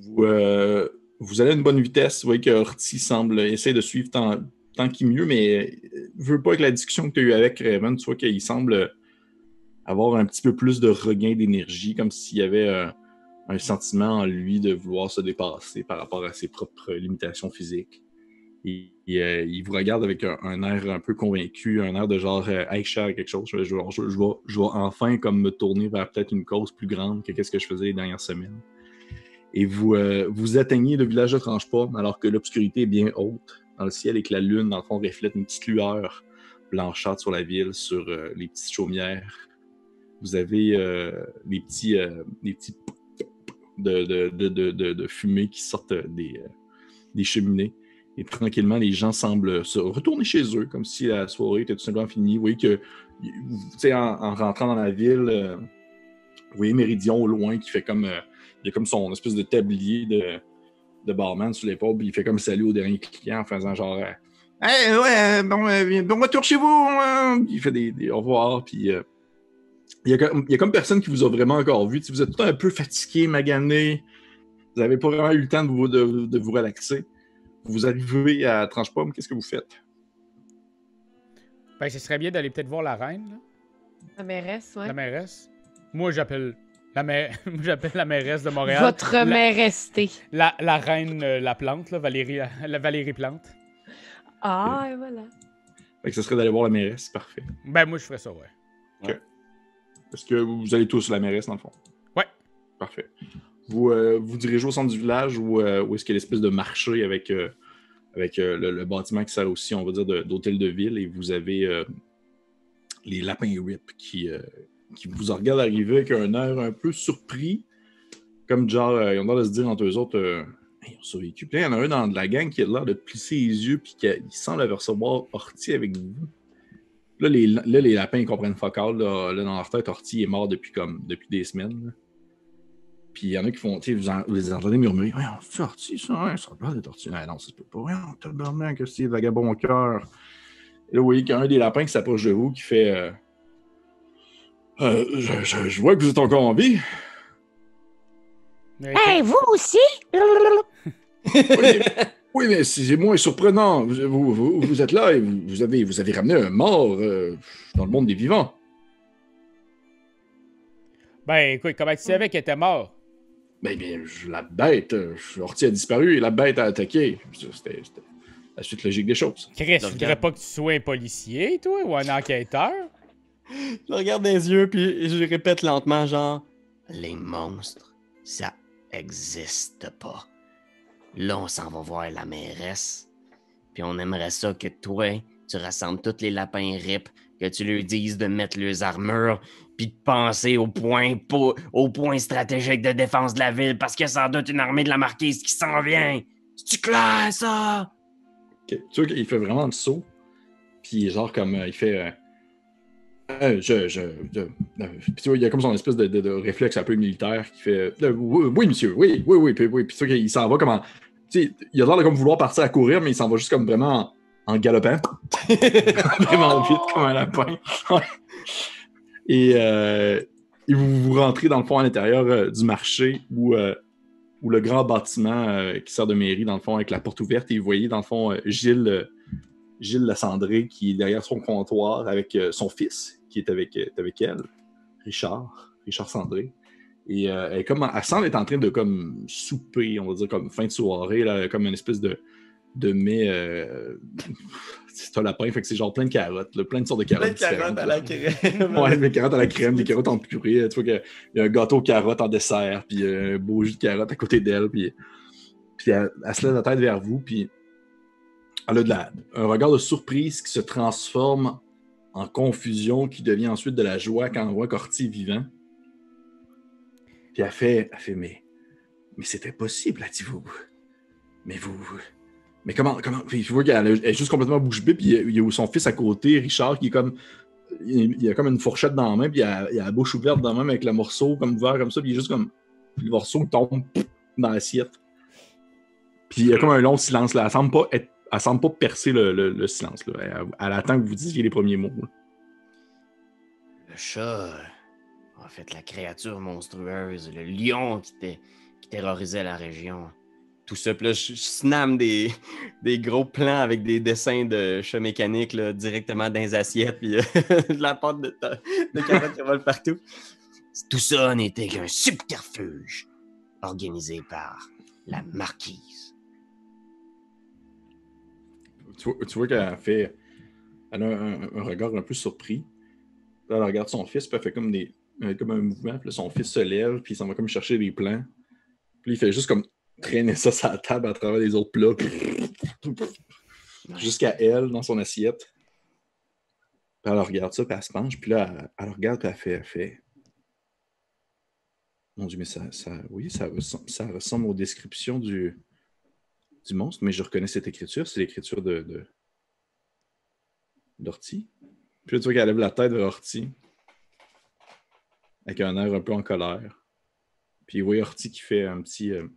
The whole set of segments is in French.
Vous, euh, vous allez à une bonne vitesse. Vous voyez que Horty semble essayer de suivre tant, tant qu'il mieux, mais ne veut pas que la discussion que tu as eue avec Raven, tu vois qu'il semble avoir un petit peu plus de regain d'énergie, comme s'il y avait euh, un sentiment en lui de vouloir se dépasser par rapport à ses propres limitations physiques. Et, euh, il vous regarde avec un, air un peu convaincu, un air de genre euh, hey, quelque chose. Je, je, je, vais, enfin comme me tourner vers peut-être une cause plus grande que ce que je faisais les dernières semaines. Et vous, euh, vous atteignez le village de Tranchepomme alors que l'obscurité est bien haute dans le ciel et que la lune, dans le fond, reflète une petite lueur blanchâtre sur la ville, sur les petites chaumières vous avez euh, les petits, euh, petits de, de, fumée qui sortent des, euh, des cheminées. Et tranquillement, les gens semblent se retourner chez eux, comme si la soirée était tout simplement finie. Vous voyez que, en, en rentrant dans la ville, vous voyez Méridion au loin qui fait comme. Il a comme son espèce de tablier de, de barman sur l'épaule, puis il fait comme salut au dernier client en faisant genre. Hey, ouais, bon, bon retour chez vous! Hein. Il fait des, des au revoir, puis il y, a, comme personne qui vous a vraiment encore vu. Si vous êtes tout un peu fatigué, magané, vous n'avez pas vraiment eu le temps de vous, de, vous relaxer. Vous arrivez à Tranche-Pomme, qu'est-ce que vous faites? Ben, ce serait bien d'aller peut-être voir la reine. La mairesse, oui. La mairesse. Moi, j'appelle la, j'appelle la mairesse de Montréal. Votre la... mairesse. La, la reine euh, La Plante, là, Valérie, la, Valérie Plante. Ah, et voilà. Fait que ce serait d'aller voir la mairesse, parfait. Ben, moi, je ferais ça, ouais. OK. Est-ce que vous allez tous à la mairesse, dans le fond? Ouais. Parfait. Vous euh, vous dirigez au centre du village ou euh, est-ce qu'il y a l'espèce de marché avec, euh, avec le, bâtiment qui sert aussi, on va dire, d'hôtel de, ville et vous avez les lapins RIP qui, qui vous regardent arriver avec un air un peu surpris, comme genre, ils ont l'air de se dire entre eux autres, ils ont survécu. Puis il y en a un dans la gang qui a l'air de plisser les yeux puis qui semble avoir recevoir Horty avec vous. Là, les, là, les lapins, ils comprennent focal. Là, dans leur tête, Orti est mort depuis, comme, depuis des semaines. Puis il y en a qui font, vous, les entendez murmurer Ouais, c'est Orti, ça, ouais, ça doit être Orti. Non, non, ça se peut pas. Ouais, tabarnak, que c'est vagabond cœur. Et là, vous voyez qu'il y a un des lapins qui s'approche de vous qui fait euh, euh, je, je, je, vois que vous êtes encore en vie. Hey, vous aussi? Oui, mais c'est moins surprenant. Vous, vous, êtes là et vous, avez, vous avez ramené un mort euh, dans le monde des vivants. Ben, écoute, comment tu savais qu'il était mort? Ben, bien, la bête, Horty a disparu et la bête a attaqué. C'était la suite logique des choses. Chris, je voudrais pas que tu sois un policier, toi, ou un enquêteur? Je regarde dans les yeux, puis je répète lentement, genre... Les monstres, ça existe pas. Là, on s'en va voir la mairesse. Puis on aimerait ça que toi, tu rassembles tous les lapins rip, que tu leur dises de mettre leurs armures, puis de penser au point, au point stratégique de défense de la ville, parce qu'il y a sans doute une armée de la marquise qui s'en vient. C'est-tu clair, ça? Tu vois qu'il fait vraiment le saut. Puis genre comme euh, il fait... Euh, euh, puis tu vois, il y a comme son espèce de, réflexe un peu militaire qui fait oui, monsieur, oui, oui, oui, puis, oui. Puis tu vois qu'il s'en va comme il a l'air de comme vouloir partir à courir, mais il s'en va juste comme vraiment en, galopant. vraiment vite comme un lapin. et, euh, vous, vous rentrez dans le fond à l'intérieur euh, du marché où, euh, où le grand bâtiment qui sert de mairie, dans le fond, avec la porte ouverte, et vous voyez dans le fond Gilles, Gilles Lassandré qui est derrière son comptoir avec son fils qui est avec, avec elle, Richard, Richard Sandré. Et euh, elle, comme, elle semble être en train de comme souper, on va dire, comme fin de soirée, là, comme une espèce de, de mets. Euh, c'est un lapin, fait que c'est genre plein de carottes, plein de sortes de carottes. Plein de carottes à la crème. ouais, des carottes à la crème, des carottes en purée. Tu vois qu'il y a un gâteau carotte en dessert, puis un beau jus de carotte à côté d'elle, puis, puis elle, se lève la tête vers vous, puis elle a de la, un regard de surprise qui se transforme en confusion, qui devient ensuite de la joie quand on voit Corti vivant. Puis elle fait, elle fait mais, mais c'était possible, dit vous. Mais vous. Mais comment. comment puis je vois qu'elle est juste complètement bouche bée, puis il y a son fils à côté, Richard, qui est comme. Il a comme une fourchette dans la main, puis il a, a la bouche ouverte dans la main avec le morceau comme ouvert comme ça, puis il est juste comme. le morceau tombe dans l'assiette. Puis il y a comme un long silence là. Elle semble pas, être, elle semble pas percer le, le, silence. Elle, attend que vous disiez les premiers mots. Le chat en fait, la créature monstrueuse, le lion qui terrorisait la région. Tout ça, je, snam des, gros plans avec des dessins de chat mécanique là, directement dans les assiettes, puis euh, de la pâte de, de carottes qui vole partout. Tout ça n'était qu'un subterfuge organisé par la marquise. Tu vois, qu'elle fait. Elle a un, regard un peu surpris. Elle regarde son fils, puis elle fait comme, des, euh, comme un mouvement. Puis son fils se lève, puis il s'en va comme chercher des plans. Puis il fait juste comme traîner ça sur la table à travers les autres plats. Jusqu'à elle, dans son assiette. Puis elle regarde ça, puis elle se penche. Puis là, elle, regarde, puis elle fait. Fait Mon Dieu, mais ça, ça oui, ça ressemble aux descriptions du, du monstre, mais je reconnais cette écriture. C'est l'écriture de, d'Ortie. Puis là, tu vois qu'elle lève la tête de Ortie. Avec un air un peu en colère. Puis voyez Ortie qui fait un petit. euh,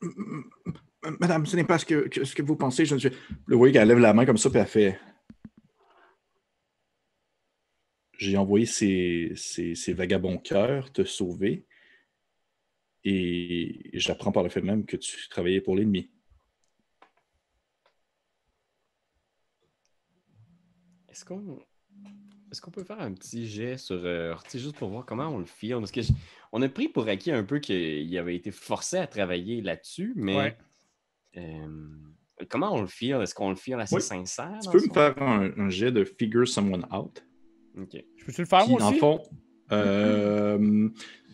Madame, ce n'est pas ce que, ce que vous pensez. Je ne suis... Vous voyez qu'elle lève la main comme ça, puis elle fait. J'ai envoyé ces, ces, ces vagabonds cœurs te sauver. Et j'apprends par le fait même que tu travaillais pour l'ennemi. Est-ce qu'on est-ce qu'on peut faire un petit jet sur euh, Orti juste pour voir comment on le fait? Parce que je- on a pris pour acquis un peu qu'il avait été forcé à travailler là-dessus, mais Ouais. euh, comment on le file? Est-ce qu'on le file assez Oui. sincère? Tu peux me faire un, un jet de figure someone out. Ok. Je peux-tu le faire, Puis, aussi? fond, euh,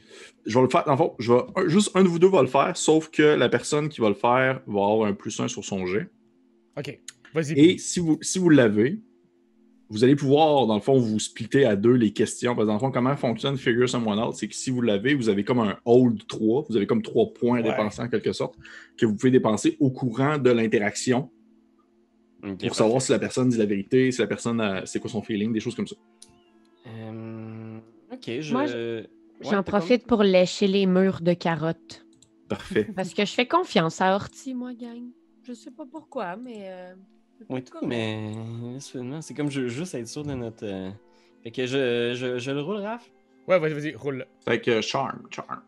je vais le faire. Dans le fond, je vais, un- juste un de vous deux va le faire, sauf que la personne qui va le faire va avoir un plus un sur son jet. OK. Vas-y. Et si vous, si vous l'avez, vous allez pouvoir, dans le fond, vous splitter à deux les questions. Parce que dans le fond, comment fonctionne Figure Someone Out? C'est que si vous l'avez, vous avez comme un hold 3. Vous avez comme trois points à Ouais. dépenser en quelque sorte, que vous pouvez dépenser au courant de l'interaction pour savoir si la personne dit la vérité, si la personne, a- c'est quoi son feeling, des choses comme ça. Euh, ok, je. Moi, Ouais, J'en profite pour lécher les murs de carottes. Parfait. Parce que je fais confiance à Horty, moi, gang. Je sais pas pourquoi, mais. euh, Oui, tout, mais c'est comme je, juste être sûr de notre. euh, Fait que je, je, je le roule, Raph? Ouais, vas-y, vas-y, roule. Fait que charm, charm.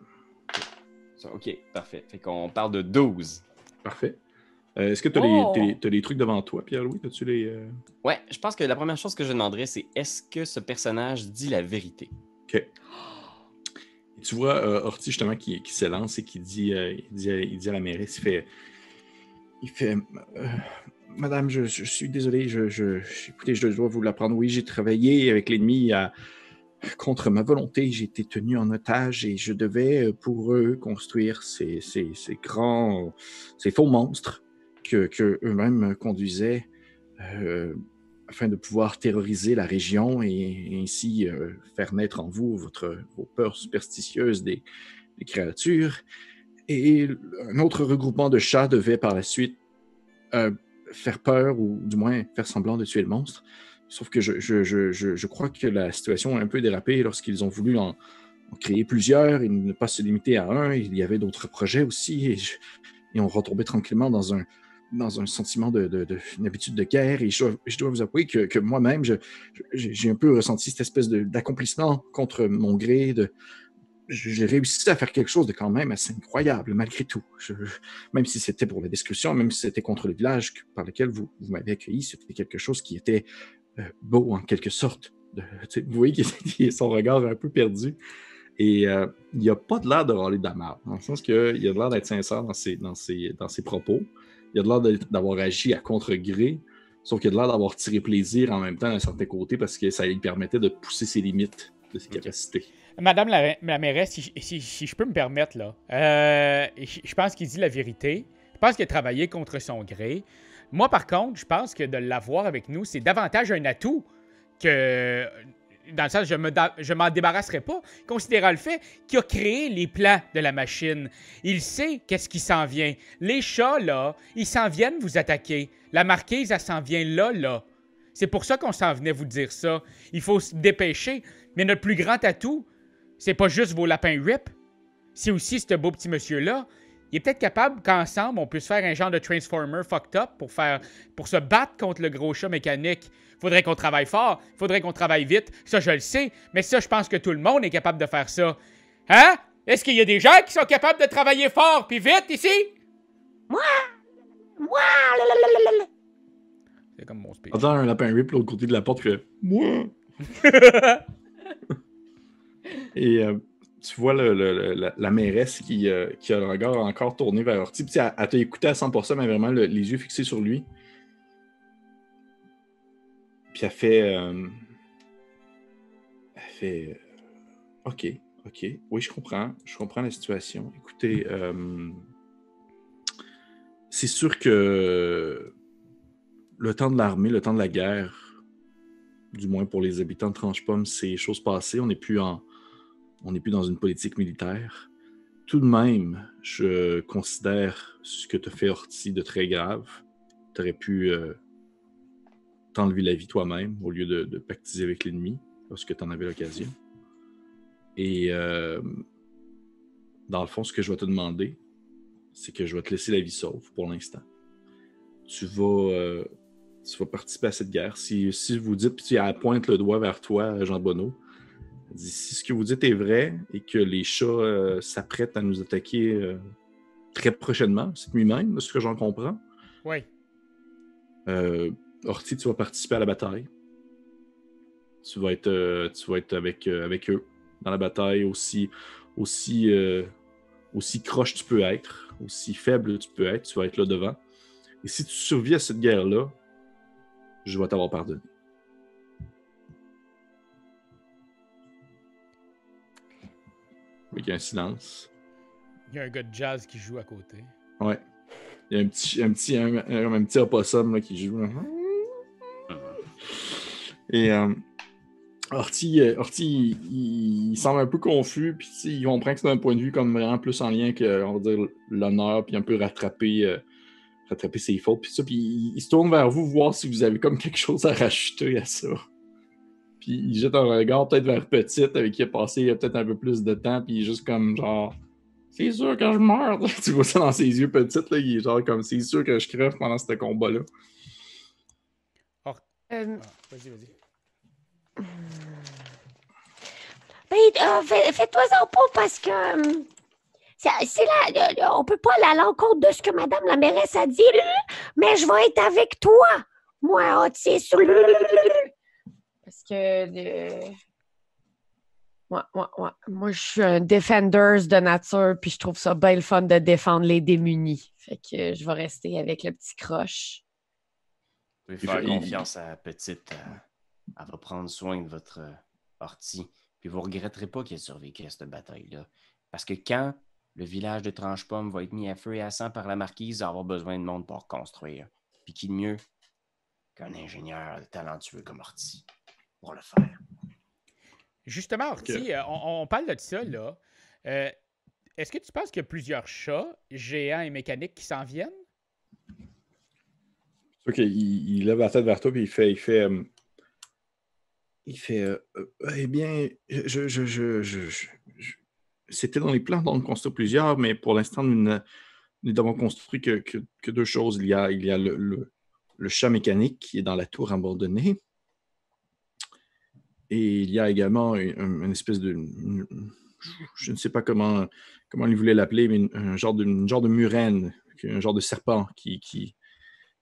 Ça, Ok, parfait. Fait qu'on parle de 12. Parfait. Euh, Est-ce que tu as, Oh! les, t'as les trucs devant toi, Pierre-Louis? As-tu les. euh, Ouais, je pense que la première chose que je demanderais, c'est est-ce que ce personnage dit la vérité? OK. Tu vois euh, justement, qui, qui s'élance et qui dit, euh, dit, à- il dit à la mairesse, il fait. Il fait. euh, Madame, je, suis désolé, je, écoutez, je dois vous l'apprendre. Oui, j'ai travaillé avec l'ennemi contre ma volonté. J'ai été tenu en otage et je devais, euh, pour eux, construire ces, ces, ces grands, ces faux monstres que, que eux-mêmes conduisaient euh, afin de pouvoir terroriser la région et, ainsi euh, faire naître en vous vos peurs superstitieuses des, créatures. Et un autre regroupement de chats devait par la suite euh, faire peur ou du moins faire semblant de tuer le monstre. Sauf que je, crois que la situation a un peu dérapé lorsqu'ils ont voulu en, créer plusieurs et ne pas se limiter à un. Il y avait d'autres projets aussi et, et on retombait tranquillement dans un, dans un sentiment de, de, habitude de guerre. Et je dois, vous avouer que, que moi-même, j'ai un peu ressenti cette espèce d'accomplissement contre mon gré. J'ai réussi à faire quelque chose de quand même assez incroyable, malgré tout. Même si c'était pour la discussion, même si c'était contre le village par lequel vous, vous m'avez accueilli, c'était quelque chose qui était euh, beau en quelque sorte. Vous voyez qu'il son regard un peu perdu. Et euh, il n'y a pas de l'air de râler de la merde, dans le sens qu'il a de l'air d'être sincère dans ses, dans ses, dans ses propos. Il a de l'air d'avoir agi à contre-gré, sauf qu'il a de l'air d'avoir tiré plaisir en même temps d'un certain côté parce que ça lui permettait de pousser ses limites de ses capacités. Madame la, la mairesse, si, si- si je peux me permettre, là, euh, je, je pense qu'il dit la vérité. Je pense qu'il a travaillé contre son gré. Moi, par contre, je pense que de l'avoir avec nous, c'est davantage un atout que. Dans le sens, je me je m'en débarrasserai pas, considérant le fait qu'il a créé les plans de la machine. Il sait qu'est-ce qui s'en vient. Les chats, là, ils s'en viennent vous attaquer. La marquise, elle s'en vient là, là. C'est pour ça qu'on s'en venait vous dire ça. Il faut se dépêcher. Mais notre plus grand atout, c'est pas juste vos lapins rip. C'est aussi ce beau petit monsieur-là. Il est peut-être capable qu'ensemble, on puisse faire un genre de Transformer fucked up pour, faire, pour se battre contre le gros chat mécanique. Faudrait qu'on travaille fort, faudrait qu'on travaille vite. Ça, je le sais. Mais ça, je pense que tout le monde est capable de faire ça. Hein? Est-ce qu'il y a des gens qui sont capables de travailler fort puis vite ici? Moi, C'est comme mon speech. Attends, un lapin rip l'autre côté de la porte que moi. Et euh, tu vois la, la mairesse qui, euh, qui a le regard encore tourné vers Orti. Puis elle, t'a écouté à 100%, mais vraiment le- les yeux fixés sur lui. Puis elle fait. euh, elle fait. euh, ok, ok. Oui, je comprends. Je comprends la situation. Écoutez, euh, c'est sûr que le temps de l'armée, le temps de la guerre, du moins pour les habitants de Tranche-Pomme, c'est chose passée. On n'est plus en, on n'est plus dans une politique militaire. Tout de même, je considère ce que tu fait Orti de très grave. Tu aurais pu euh, t'enlever la vie toi-même au lieu de, pactiser avec l'ennemi lorsque tu en avais l'occasion. Et euh, dans le fond, ce que je vais te demander, c'est que je vais te laisser la vie sauve pour l'instant. Tu vas, euh, tu vas participer à cette guerre. Si, si vous dites, puis elle pointe le doigt vers toi, Jean Bonneau, dit, si ce que vous dites est vrai et que les chats euh, s'apprêtent à nous attaquer euh, très prochainement, cette nuit même, de ce que j'en comprends, Oui. euh, Orti, tu vas participer à la bataille. Tu vas être, euh, tu vas être avec, avec eux dans la bataille aussi, aussi, aussi croche tu peux être, aussi faible tu peux être, tu vas être là devant. Et si tu survis à cette guerre-là, je vais t'avoir pardonné. Il y a un silence. Il y a un gars de jazz qui joue à côté. Ouais. Il y a un petit, un petit, un, un- un petit opossum là, qui joue. là. Et euh, Orti, euh, Orti, il, il semble un peu confus, puis il comprend que c'est un point de vue comme vraiment plus en lien que, on va dire, l'honneur, puis un peu rattraper, euh, rattraper ses fautes, puis ça, puis il, il se tourne vers vous, voir si vous avez comme quelque chose à rajouter à ça. Puis il jette un regard peut-être vers Petite, avec qui il a passé euh, peut-être un peu plus de temps, puis il est juste comme genre, c'est sûr que je meurs. tu vois ça dans ses yeux Petite, là, il est genre comme, c'est sûr que je crève pendant ce combat-là. Euh, Ah, vas-y, vas-y. ben, euh, fais- fais-toi-en pas parce que. euh, c'est c'est là, euh, on peut pas aller à l'encontre de ce que Madame la mairesse a dit, là, mais je vais être avec toi. Moi, Otis. Parce que. euh, Ouais, ouais, ouais. Moi, je suis un defenders de nature, puis je trouve ça bien le fun de défendre les démunis. Fait que euh, je vais rester avec le petit croche. Vous pouvez faire confiance à la petite. euh, elle va prendre soin de votre euh, ortie. Puis vous regretterez pas qu'elle survécu à cette bataille-là. Parce que quand le village de Tranche-Pomme va être mis à feu et à sang par la marquise, il va avoir besoin de monde pour reconstruire. Puis qui de mieux qu'un ingénieur talentueux comme Le faire. Justement, Orti, euh, on, on parle de ça, là. Euh, Est-ce que tu penses qu'il y a plusieurs chats géants et mécaniques qui s'en viennent? Ok, il, il lève la tête vers toi puis il fait, il fait, euh, il fait, euh, euh, eh bien, je, je, je, je- je- je- c'était dans les plans d'en construire plusieurs, mais pour l'instant nous ne- nous n'avons construit que, que, que deux choses. Il y a, il y a le, le, le chat mécanique qui est dans la tour abandonnée, et il y a également une, espèce de, je ne sais pas comment, comment il voulait l'appeler, mais une- un genre de, genre de murène, un genre de serpent qui, qui,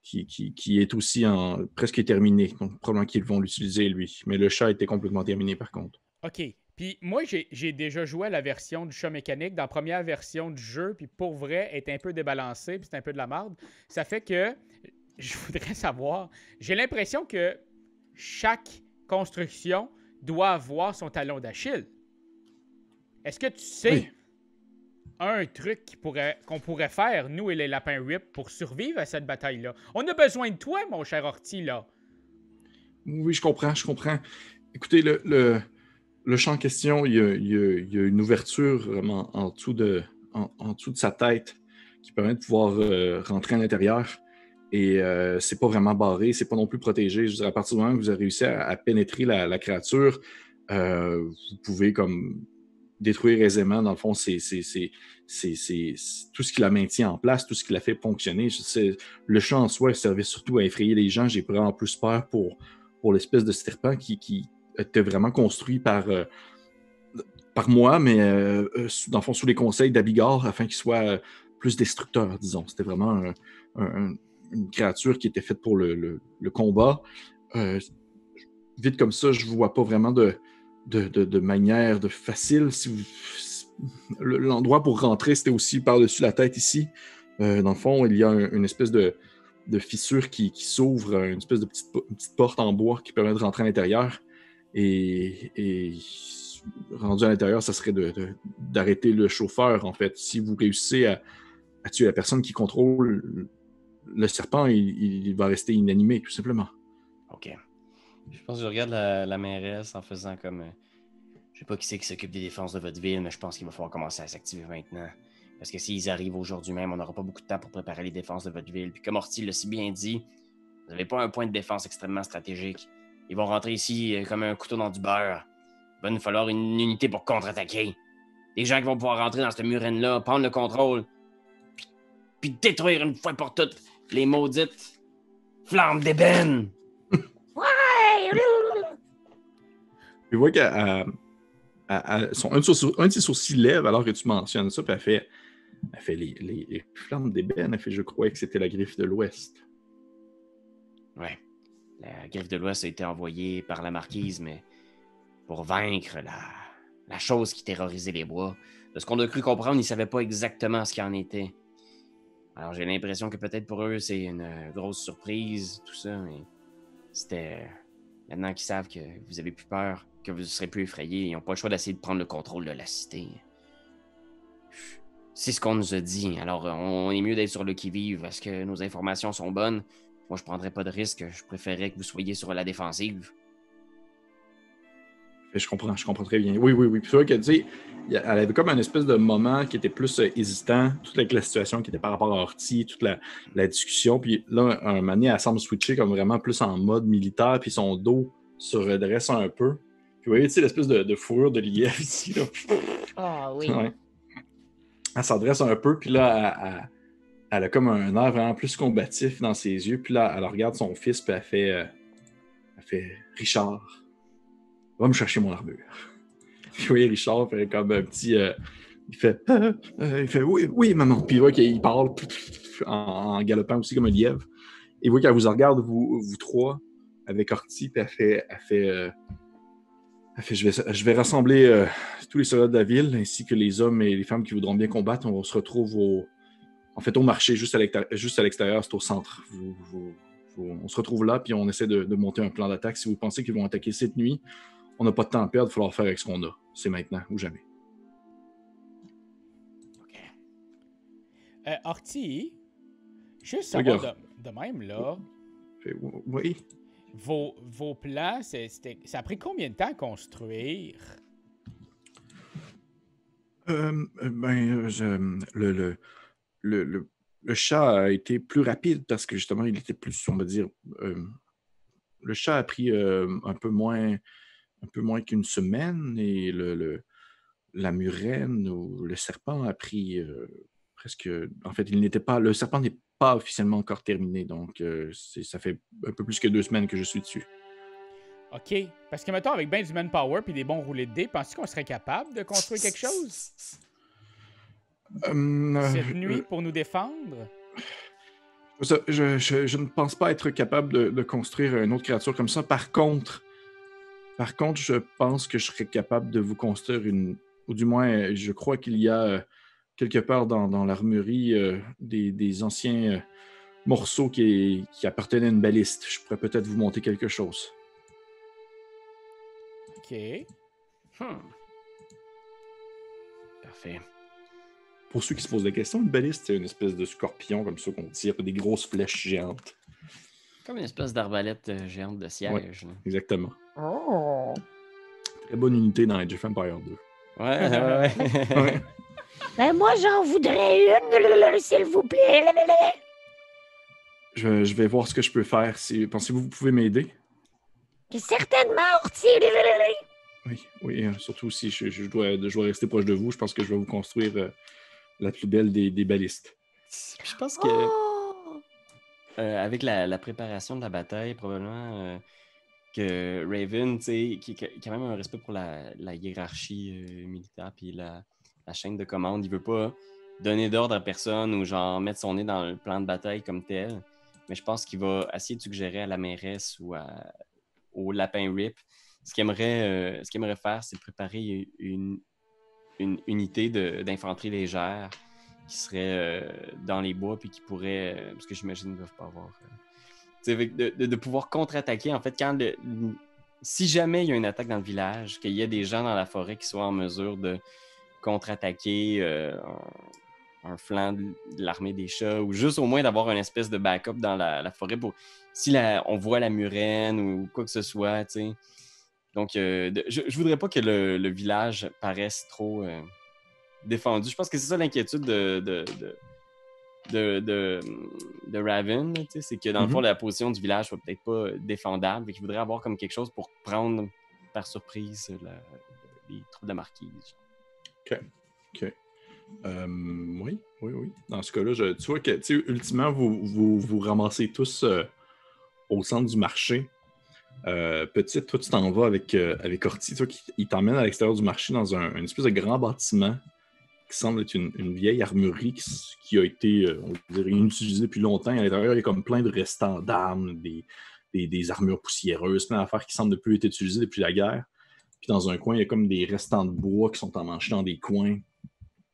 qui, qui- est aussi en, presque terminé. Donc, probablement qu'ils vont l'utiliser, lui. Mais le chat était complètement terminé, par contre. OK. Puis moi, j'ai déjà joué à la version du chat mécanique dans la première version du jeu, puis pour vrai, est un peu débalancée, puis c'est un peu de la merde. Ça fait que je voudrais savoir, j'ai l'impression que chaque construction doit avoir son talon d'Achille. Est-ce que tu sais Oui. un truc pourrait- qu'on pourrait faire, nous et les lapins Rip, pour survivre à cette bataille-là? On a besoin de toi, mon cher Orti, là. Oui, je comprends, je comprends. Écoutez, le, le, le champ en question, il y, a, il y a- il y a une ouverture vraiment en dessous de, en, en dessous de sa tête qui permet de pouvoir euh, rentrer à l'intérieur. Et euh, c'est pas vraiment barré, c'est pas non plus protégé. À partir du moment où vous avez réussi à, pénétrer la, créature, euh, vous pouvez comme détruire aisément, dans le fond, c'est tout ce qui la maintient en place, tout ce qui la fait fonctionner. Le champ en soi servait surtout à effrayer les gens. J'ai vraiment plus peur pour, pour l'espèce de serpent qui, était vraiment construit par, euh, par moi, mais euh, dans le fond, sous les conseils d'Abigard, afin qu'il soit plus destructeur, disons. C'était vraiment un- une créature qui était faite pour le, combat. Euh, vite comme ça, je vois pas vraiment de, de, manière de facile. L'endroit pour rentrer, c'était aussi par-dessus la tête ici. Euh, dans le fond, il y a un- une espèce de, de fissure qui, s'ouvre, une espèce de petite, petite porte en bois qui permet de rentrer à l'intérieur. Et, rendu à l'intérieur, ça serait d'arrêter le chauffeur, en fait. Si vous réussissez à tuer la personne qui contrôle le serpent, il, va rester inanimé, tout simplement. Ok. Je pense que je regarde la, mairesse en faisant comme. euh, je sais pas qui c'est qui s'occupe des défenses de votre ville, mais je pense qu'il va falloir commencer à s'activer maintenant. Parce que s'ils arrivent aujourd'hui même, on n'aura pas beaucoup de temps pour préparer les défenses de votre ville. Puis comme Orti l'a si bien dit, vous n'avez pas un point de défense extrêmement stratégique. Ils vont rentrer ici euh, comme un couteau dans du beurre. Il va nous falloir une unité pour contre-attaquer. Des gens qui vont pouvoir rentrer dans cette murène-là, prendre le contrôle, puis détruire une fois pour toutes les maudites flammes d'ébène. Hey, Tu vois qu'elle elle- elle- son- un, de ses un de ses sourcils lève alors que tu mentionnes ça, puis elle fait, elle fait les, les- les flammes d'ébène. Elle fait Je croyais que c'était la griffe de l'Ouest. Ouais. La griffe de l'Ouest a été envoyée par la marquise, mais pour vaincre la, la chose qui terrorisait les bois. De ce qu'on a cru comprendre, ils ne savaient pas exactement ce qu'il en était. Alors j'ai l'impression que peut-être pour eux, c'est une euh, grosse surprise, tout ça, mais c'était. Maintenant qu'ils savent que vous avez plus peur, que vous serez plus effrayés, ils n'ont pas le choix d'essayer de prendre le contrôle de la cité. C'est ce qu'on nous a dit. Alors, euh, on est mieux d'être sur le qui-vive. Est-ce que nos informations sont bonnes? Moi, je prendrais pas de risque. Je préférerais que vous soyez sur la défensive. Je comprends, je comprends très bien. Oui, oui, oui. Puis c'est vrai que, tu sais, elle avait comme un espèce de moment qui était plus euh, hésitant, toute la situation qui était par rapport à Horty, toute la, la discussion. Puis là, un moment donné, elle semble switcher comme vraiment plus en mode militaire, puis son dos se redresse un peu. Puis vous voyez, tu sais, l'espèce de, de fourrure de lièvre ici, là. Ah oui. Ouais. Elle s'adresse un peu, puis là, elle, elle- elle a comme un air vraiment plus combatif dans ses yeux. Puis là, elle regarde son fils, puis elle fait, euh, elle fait Richard, va me chercher mon armure. Puis voyez, Richard fait comme un petit. euh, il fait ah, il fait oui, oui, maman. Puis il voit qu'il parle en, galopant aussi comme un lièvre. Et vous voyez qu'elle vous regarde, vous, vous trois, avec Orti, puis elle fait. Elle fait euh, elle fait, je, vais, je vais rassembler euh, tous les soldats de la ville, ainsi que les hommes et les femmes qui voudront bien combattre. On se retrouve au, en fait, au marché, juste à l'extérieur, c'est au centre. On se retrouve là, puis on essaie de monter un plan d'attaque. Si vous pensez qu'ils vont attaquer cette nuit, on n'a pas de temps à perdre, il va falloir faire avec ce qu'on a. C'est maintenant ou jamais. Euh, Orti, juste de, de même, là, oui. vos, vos plans, ça a pris combien de temps à construire? Euh, ben, euh, je- le, le, le, le- le chat a été plus rapide parce que justement, il était plus, on va dire, euh, le chat a pris euh, un peu moins, un peu moins qu'une semaine et le, le- la murène ou le serpent a pris euh, presque. En fait, il n'était pas, le serpent n'est pas officiellement encore terminé, donc euh, ça fait un peu plus que deux semaines que je suis dessus. OK. Parce que, mettons, avec bien du manpower puis des bons roulés de dés, penses-tu qu'on serait capable de construire quelque chose? Euh, cette euh, nuit pour nous défendre? Je, je- je ne pense pas être capable de, de construire une autre créature comme ça. Par contre, par contre, je pense que je serais capable de vous construire une, ou du moins, euh, je crois qu'il y a euh, quelque part dans, dans l'armurerie euh, des, des anciens euh, morceaux qui, qui appartenaient à une baliste. Je pourrais peut-être vous monter quelque chose. OK. Hmm. Parfait. Pour ceux qui se posent des questions, une baliste, c'est une espèce de scorpion comme ça qu'on tire, des grosses flèches géantes. Comme une espèce d'arbalète euh, géante de siège. là. Exactement. Oh. Très bonne unité dans Age of Empire 2. Ouais, ouais, ouais. Ouais. Ben moi, j'en voudrais une, s'il vous plaît. Je, je vais voir ce que je peux faire. Si, Pensez-vous que vous pouvez m'aider? Certainement, Orti. Oui, oui, euh, surtout si je, je dois, je dois rester proche de vous, je pense que je vais vous construire euh, la plus belle des, des balistes. Je pense que Oh. Euh, avec la, préparation de la bataille, probablement, euh, que Raven, qui, qui a quand même un respect pour la, hiérarchie euh, militaire puis la, chaîne de commande, il veut pas donner d'ordre à personne ou genre mettre son nez dans le plan de bataille comme tel. Mais je pense qu'il va essayer de suggérer à la mairesse ou à, au lapin Rip ce qu'il aimerait, faire, c'est préparer une, une unité d'infanterie légère qui serait euh, dans les bois puis qui pourrait, euh, parce que j'imagine qu'ils ne doivent pas avoir, euh, de, pouvoir contre-attaquer. En fait, quand le, si jamais il y a une attaque dans le village, qu'il y a des gens dans la forêt qui soient en mesure de contre-attaquer un, flanc de l'armée des chats ou juste au moins d'avoir une espèce de backup dans la, forêt pour si on voit la murène ou quoi que ce soit, tu sais. Donc, je, je voudrais pas que le, village paraisse trop défendu. Je pense que c'est ça l'inquiétude de, de, de, de, de- de Raven, tu c'est que dans le Mhm. fond, la position du village soit peut-être pas défendable et qu'il voudrait avoir comme quelque chose pour prendre par surprise la- les troupes de la marquise. Euh, oui, oui, oui. Dans ce cas-là, tu vois que, tu ultimement, vous vous, vous ramassez tous euh, au centre du marché. Euh, petite, toi, tu t'en vas avec, euh, avec Orti, toi, qui il t'emmène à l'extérieur du marché dans un, une espèce de grand bâtiment qui semble être une, vieille armurerie qui, a été, euh, inutilisée depuis longtemps. À l'intérieur, il y a comme plein de restants d'armes, des, des, armures poussiéreuses, plein d'affaires qui semblent ne plus être utilisées depuis la guerre. Puis dans un coin, il y a comme des restants de bois qui sont emmanchés dans des coins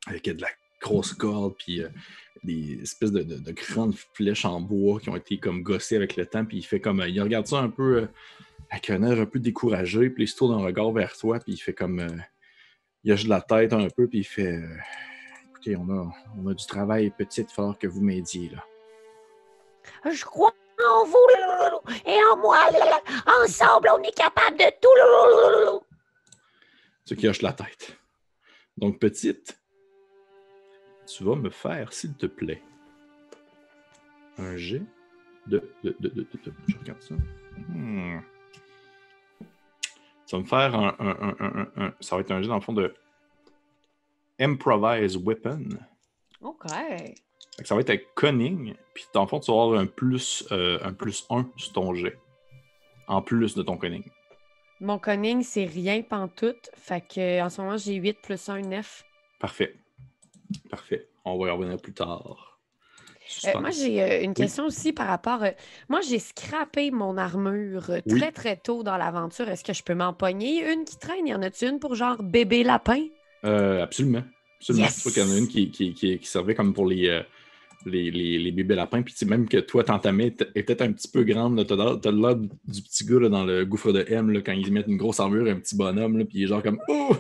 avec de la grosse corde, puis euh, des espèces de, de- de grandes flèches en bois qui ont été comme gossées avec le temps, puis il fait comme, euh, il regarde ça un peu avec un air un peu découragé, puis il se tourne un regard vers toi, puis il fait comme, il hoche de la tête un peu, puis il fait, euh, écoutez, on a, on a du travail petit, il va falloir que vous m'aidiez, là. Je crois en vous et en moi. Ensemble, on est capable de tout. Ce qui hoche la tête. Donc, petite, tu vas me faire, s'il te plaît, un jet de. de, de, de, de- de- je regarde ça. Hmm. Tu vas me faire un, un- un- un- Ça va être un jet, dans le fond, de. Improvise Weapon. OK. Ça va être avec Cunning, puis dans le fond, tu vas avoir un plus, euh, un plus 1 sur ton jet. En plus de ton Cunning. Mon cunning, c'est rien pantoute. Fait que en ce moment, j'ai 8 plus 1, 9. Parfait. Parfait. On va y revenir plus tard. Euh, moi, j'ai euh, une question aussi par rapport. euh, moi, j'ai scrappé mon armure Oui. très, très tôt dans l'aventure. Est-ce que je peux m'empoigner une qui traîne? Y en a-tu une pour genre bébé lapin? Absolument. Absolument. Yes! Vois qu'il y en a une qui, qui, qui, qui servait comme pour les, les, les, les bébés lapins. Puis tu sais, même que toi, t'entamais, est peut-être un petit peu grande. là. T'as l'air- du petit gars là, dans le gouffre de M là, quand ils mettent une grosse armure, un petit bonhomme, là, puis il est genre comme Oh!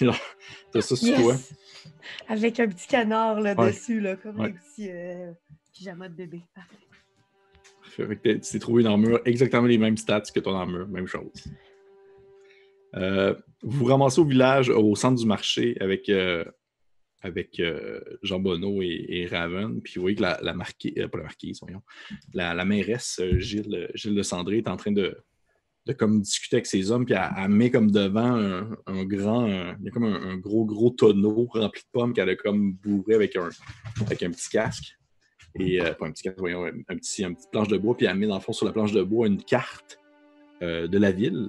T'as ça sur toi. Avec un petit canard là, Ouais. dessus, là, comme Ouais. un petit euh, pyjama de bébé. Parfait. Tu t'es trouvé une armure exactement les mêmes stats que ton armure, même chose. Euh, vous vous ramassez au village, au centre du marché, avec, euh, avec euh, Jean Bonneau et, et Raven. Puis vous voyez que la, la marquise, pas la marquise, voyons, la, la mairesse Gilles, Gilles de Sandré est en train de, de comme discuter avec ses hommes, puis elle, elle met comme devant un, un grand, un- il y a comme un, un gros, gros tonneau rempli de pommes qu'elle a comme bourré avec un, avec un petit casque. Et euh, pas un petit casque, voyons, un, petit, un petit planche de bois, puis elle met dans le fond sur la planche de bois une carte euh, de la ville.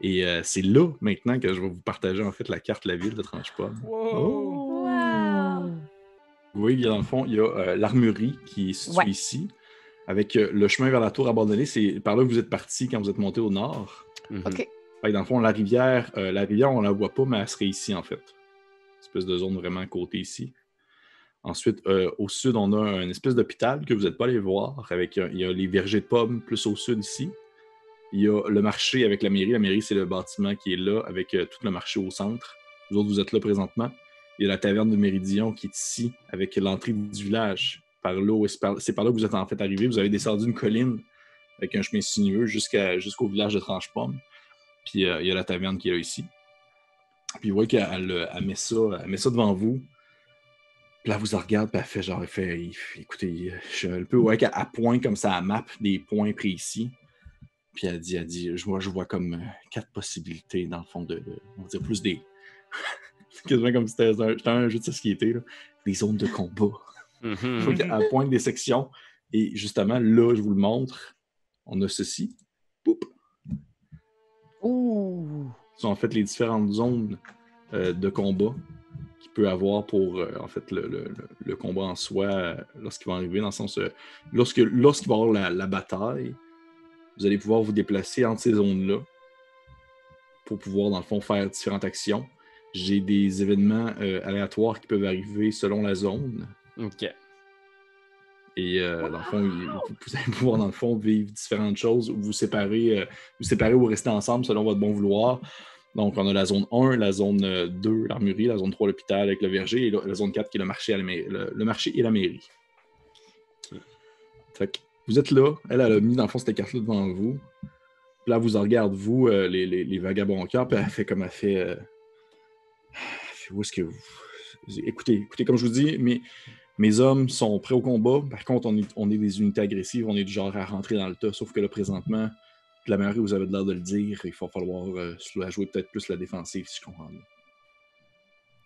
Et euh, c'est là maintenant que je vais vous partager en fait la carte de la ville de Tranche-Pomme. Wow! Wow! Oui, il y a dans le fond, il y a euh, l'armurerie qui est située Ouais. ici, avec euh, le chemin vers la tour abandonnée. C'est par là que vous êtes parti quand vous êtes monté au nord. Mhm. OK. Fait que dans le fond, la rivière, euh, la rivière, on la voit pas, mais elle serait ici en fait. Espèce de zone vraiment côté ici. Ensuite, euh, au sud, on a une espèce d'hôpital que vous n'êtes pas allé voir. Avec, euh, il y a les vergers de pommes plus au sud ici. Il y a le marché avec la mairie. La mairie, c'est le bâtiment qui est là avec euh, tout le marché au centre. Vous autres, vous êtes là présentement. Il y a la taverne de Méridion qui est ici avec l'entrée du village. Par où- c'est par, là que vous êtes en fait arrivé. Vous avez descendu une colline avec un chemin sinueux jusqu'au village de Tranche-Pomme. Puis euh, il y a la taverne qui est là ici. Puis vous voyez qu'elle elle, elle met, ça, met ça devant vous. Puis là, elle vous regarde, puis elle fait genre, elle fait, écoutez, je suis un peu, ouais, qu'elle elle pointe comme ça, elle map des points précis. Puis elle dit, elle dit, je vois, je vois comme euh, quatre possibilités, dans le fond, de, on va dire plus des. quasiment comme si c'était un, un jeu de société, là. Des zones de combat. Mhm. Faut qu'elle pointe des sections. Et justement, là, je vous le montre. On a ceci. Poup. Ouh. sont en fait les différentes zones euh, de combat qu'il peut avoir pour euh, en fait le, le- le- le combat en soi euh, lorsqu'il va arriver, dans le sens euh, lorsque lorsqu'il va y avoir la, la bataille, vous allez pouvoir vous déplacer entre ces zones-là pour pouvoir, dans le fond, faire différentes actions. J'ai des événements euh, aléatoires qui peuvent arriver selon la zone. Ok. Et euh, dans le fond, vous, vous allez pouvoir, dans le fond, vivre différentes choses, ou vous séparer, euh, vous séparer ou rester ensemble selon votre bon vouloir. Donc, on a la zone 1, la zone euh, 2, l'armurerie, la zone 3, l'hôpital avec le verger, et la, la zone 4 qui est le marché, à la mairie- le, le marché et la mairie. Fait que vous êtes là, elle, elle a mis, dans le fond, cette carte-là devant vous. Puis là, vous en regarde, vous, euh, les, les, les vagabonds cœur, puis elle fait comme elle fait. euh, elle fait, Où est-ce que vous. Écoutez, écoutez, comme je vous dis, mes, mes hommes sont prêts au combat. Par contre, on est, des unités agressives, on est du genre à rentrer dans le tas. Sauf que là, présentement, la manière vous avez l'air de le dire, il va falloir euh, jouer peut-être plus la défensive, si je comprends bien.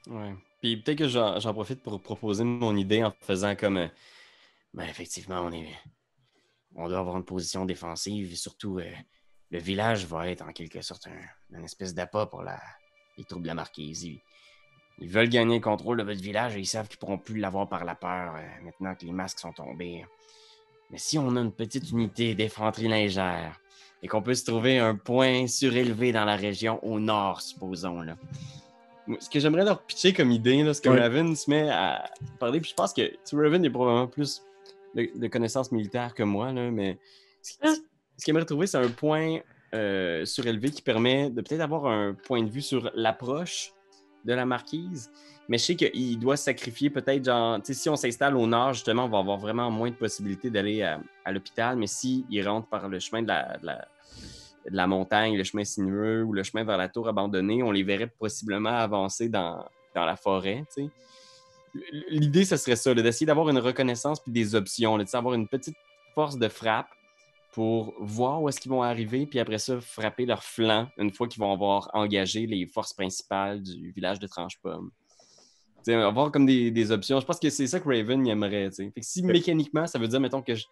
Ouais. Puis peut-être que j'en profite pour proposer mon idée en faisant comme. euh, ben, effectivement, on est. On doit avoir une position défensive et surtout, euh, le village va être en quelque sorte un, une espèce d'appât pour les troupes de la marquise. Ils, veulent gagner le contrôle de votre village et ils savent qu'ils pourront plus l'avoir par la peur euh, maintenant que les masques sont tombés. Mais si on a une petite unité d'infanterie légère et qu'on peut se trouver un point surélevé dans la région au nord, supposons, là. Ce que j'aimerais leur pitcher comme idée, là, c'est que Ouais. Raven se met à parler, puis je pense que Raven est probablement plus de, de connaissances militaires que moi, là, mais ce, ce qu'il aimerait trouver, c'est un point euh, surélevé qui permet de peut-être avoir un point de vue sur l'approche de la marquise. Mais je sais qu'il doit sacrifier peut-être, genre, si on s'installe au nord, justement, on va avoir vraiment moins de possibilités d'aller à, l'hôpital, mais s'il rentre par le chemin de la, montagne, le chemin sinueux ou le chemin vers la tour abandonnée, on les verrait possiblement avancer dans, la forêt. L'idée, ce serait ça, d'essayer d'avoir une reconnaissance puis des options, là, tu sais, avoir une petite force de frappe pour voir où est-ce qu'ils vont arriver, puis après ça, frapper leur flanc une fois qu'ils vont avoir engagé les forces principales du village de Tranche-Pomme. Avoir comme des, des options. Je pense que c'est ça que Raven aimerait. Fait que si mécaniquement, ça veut dire, mettons, que je-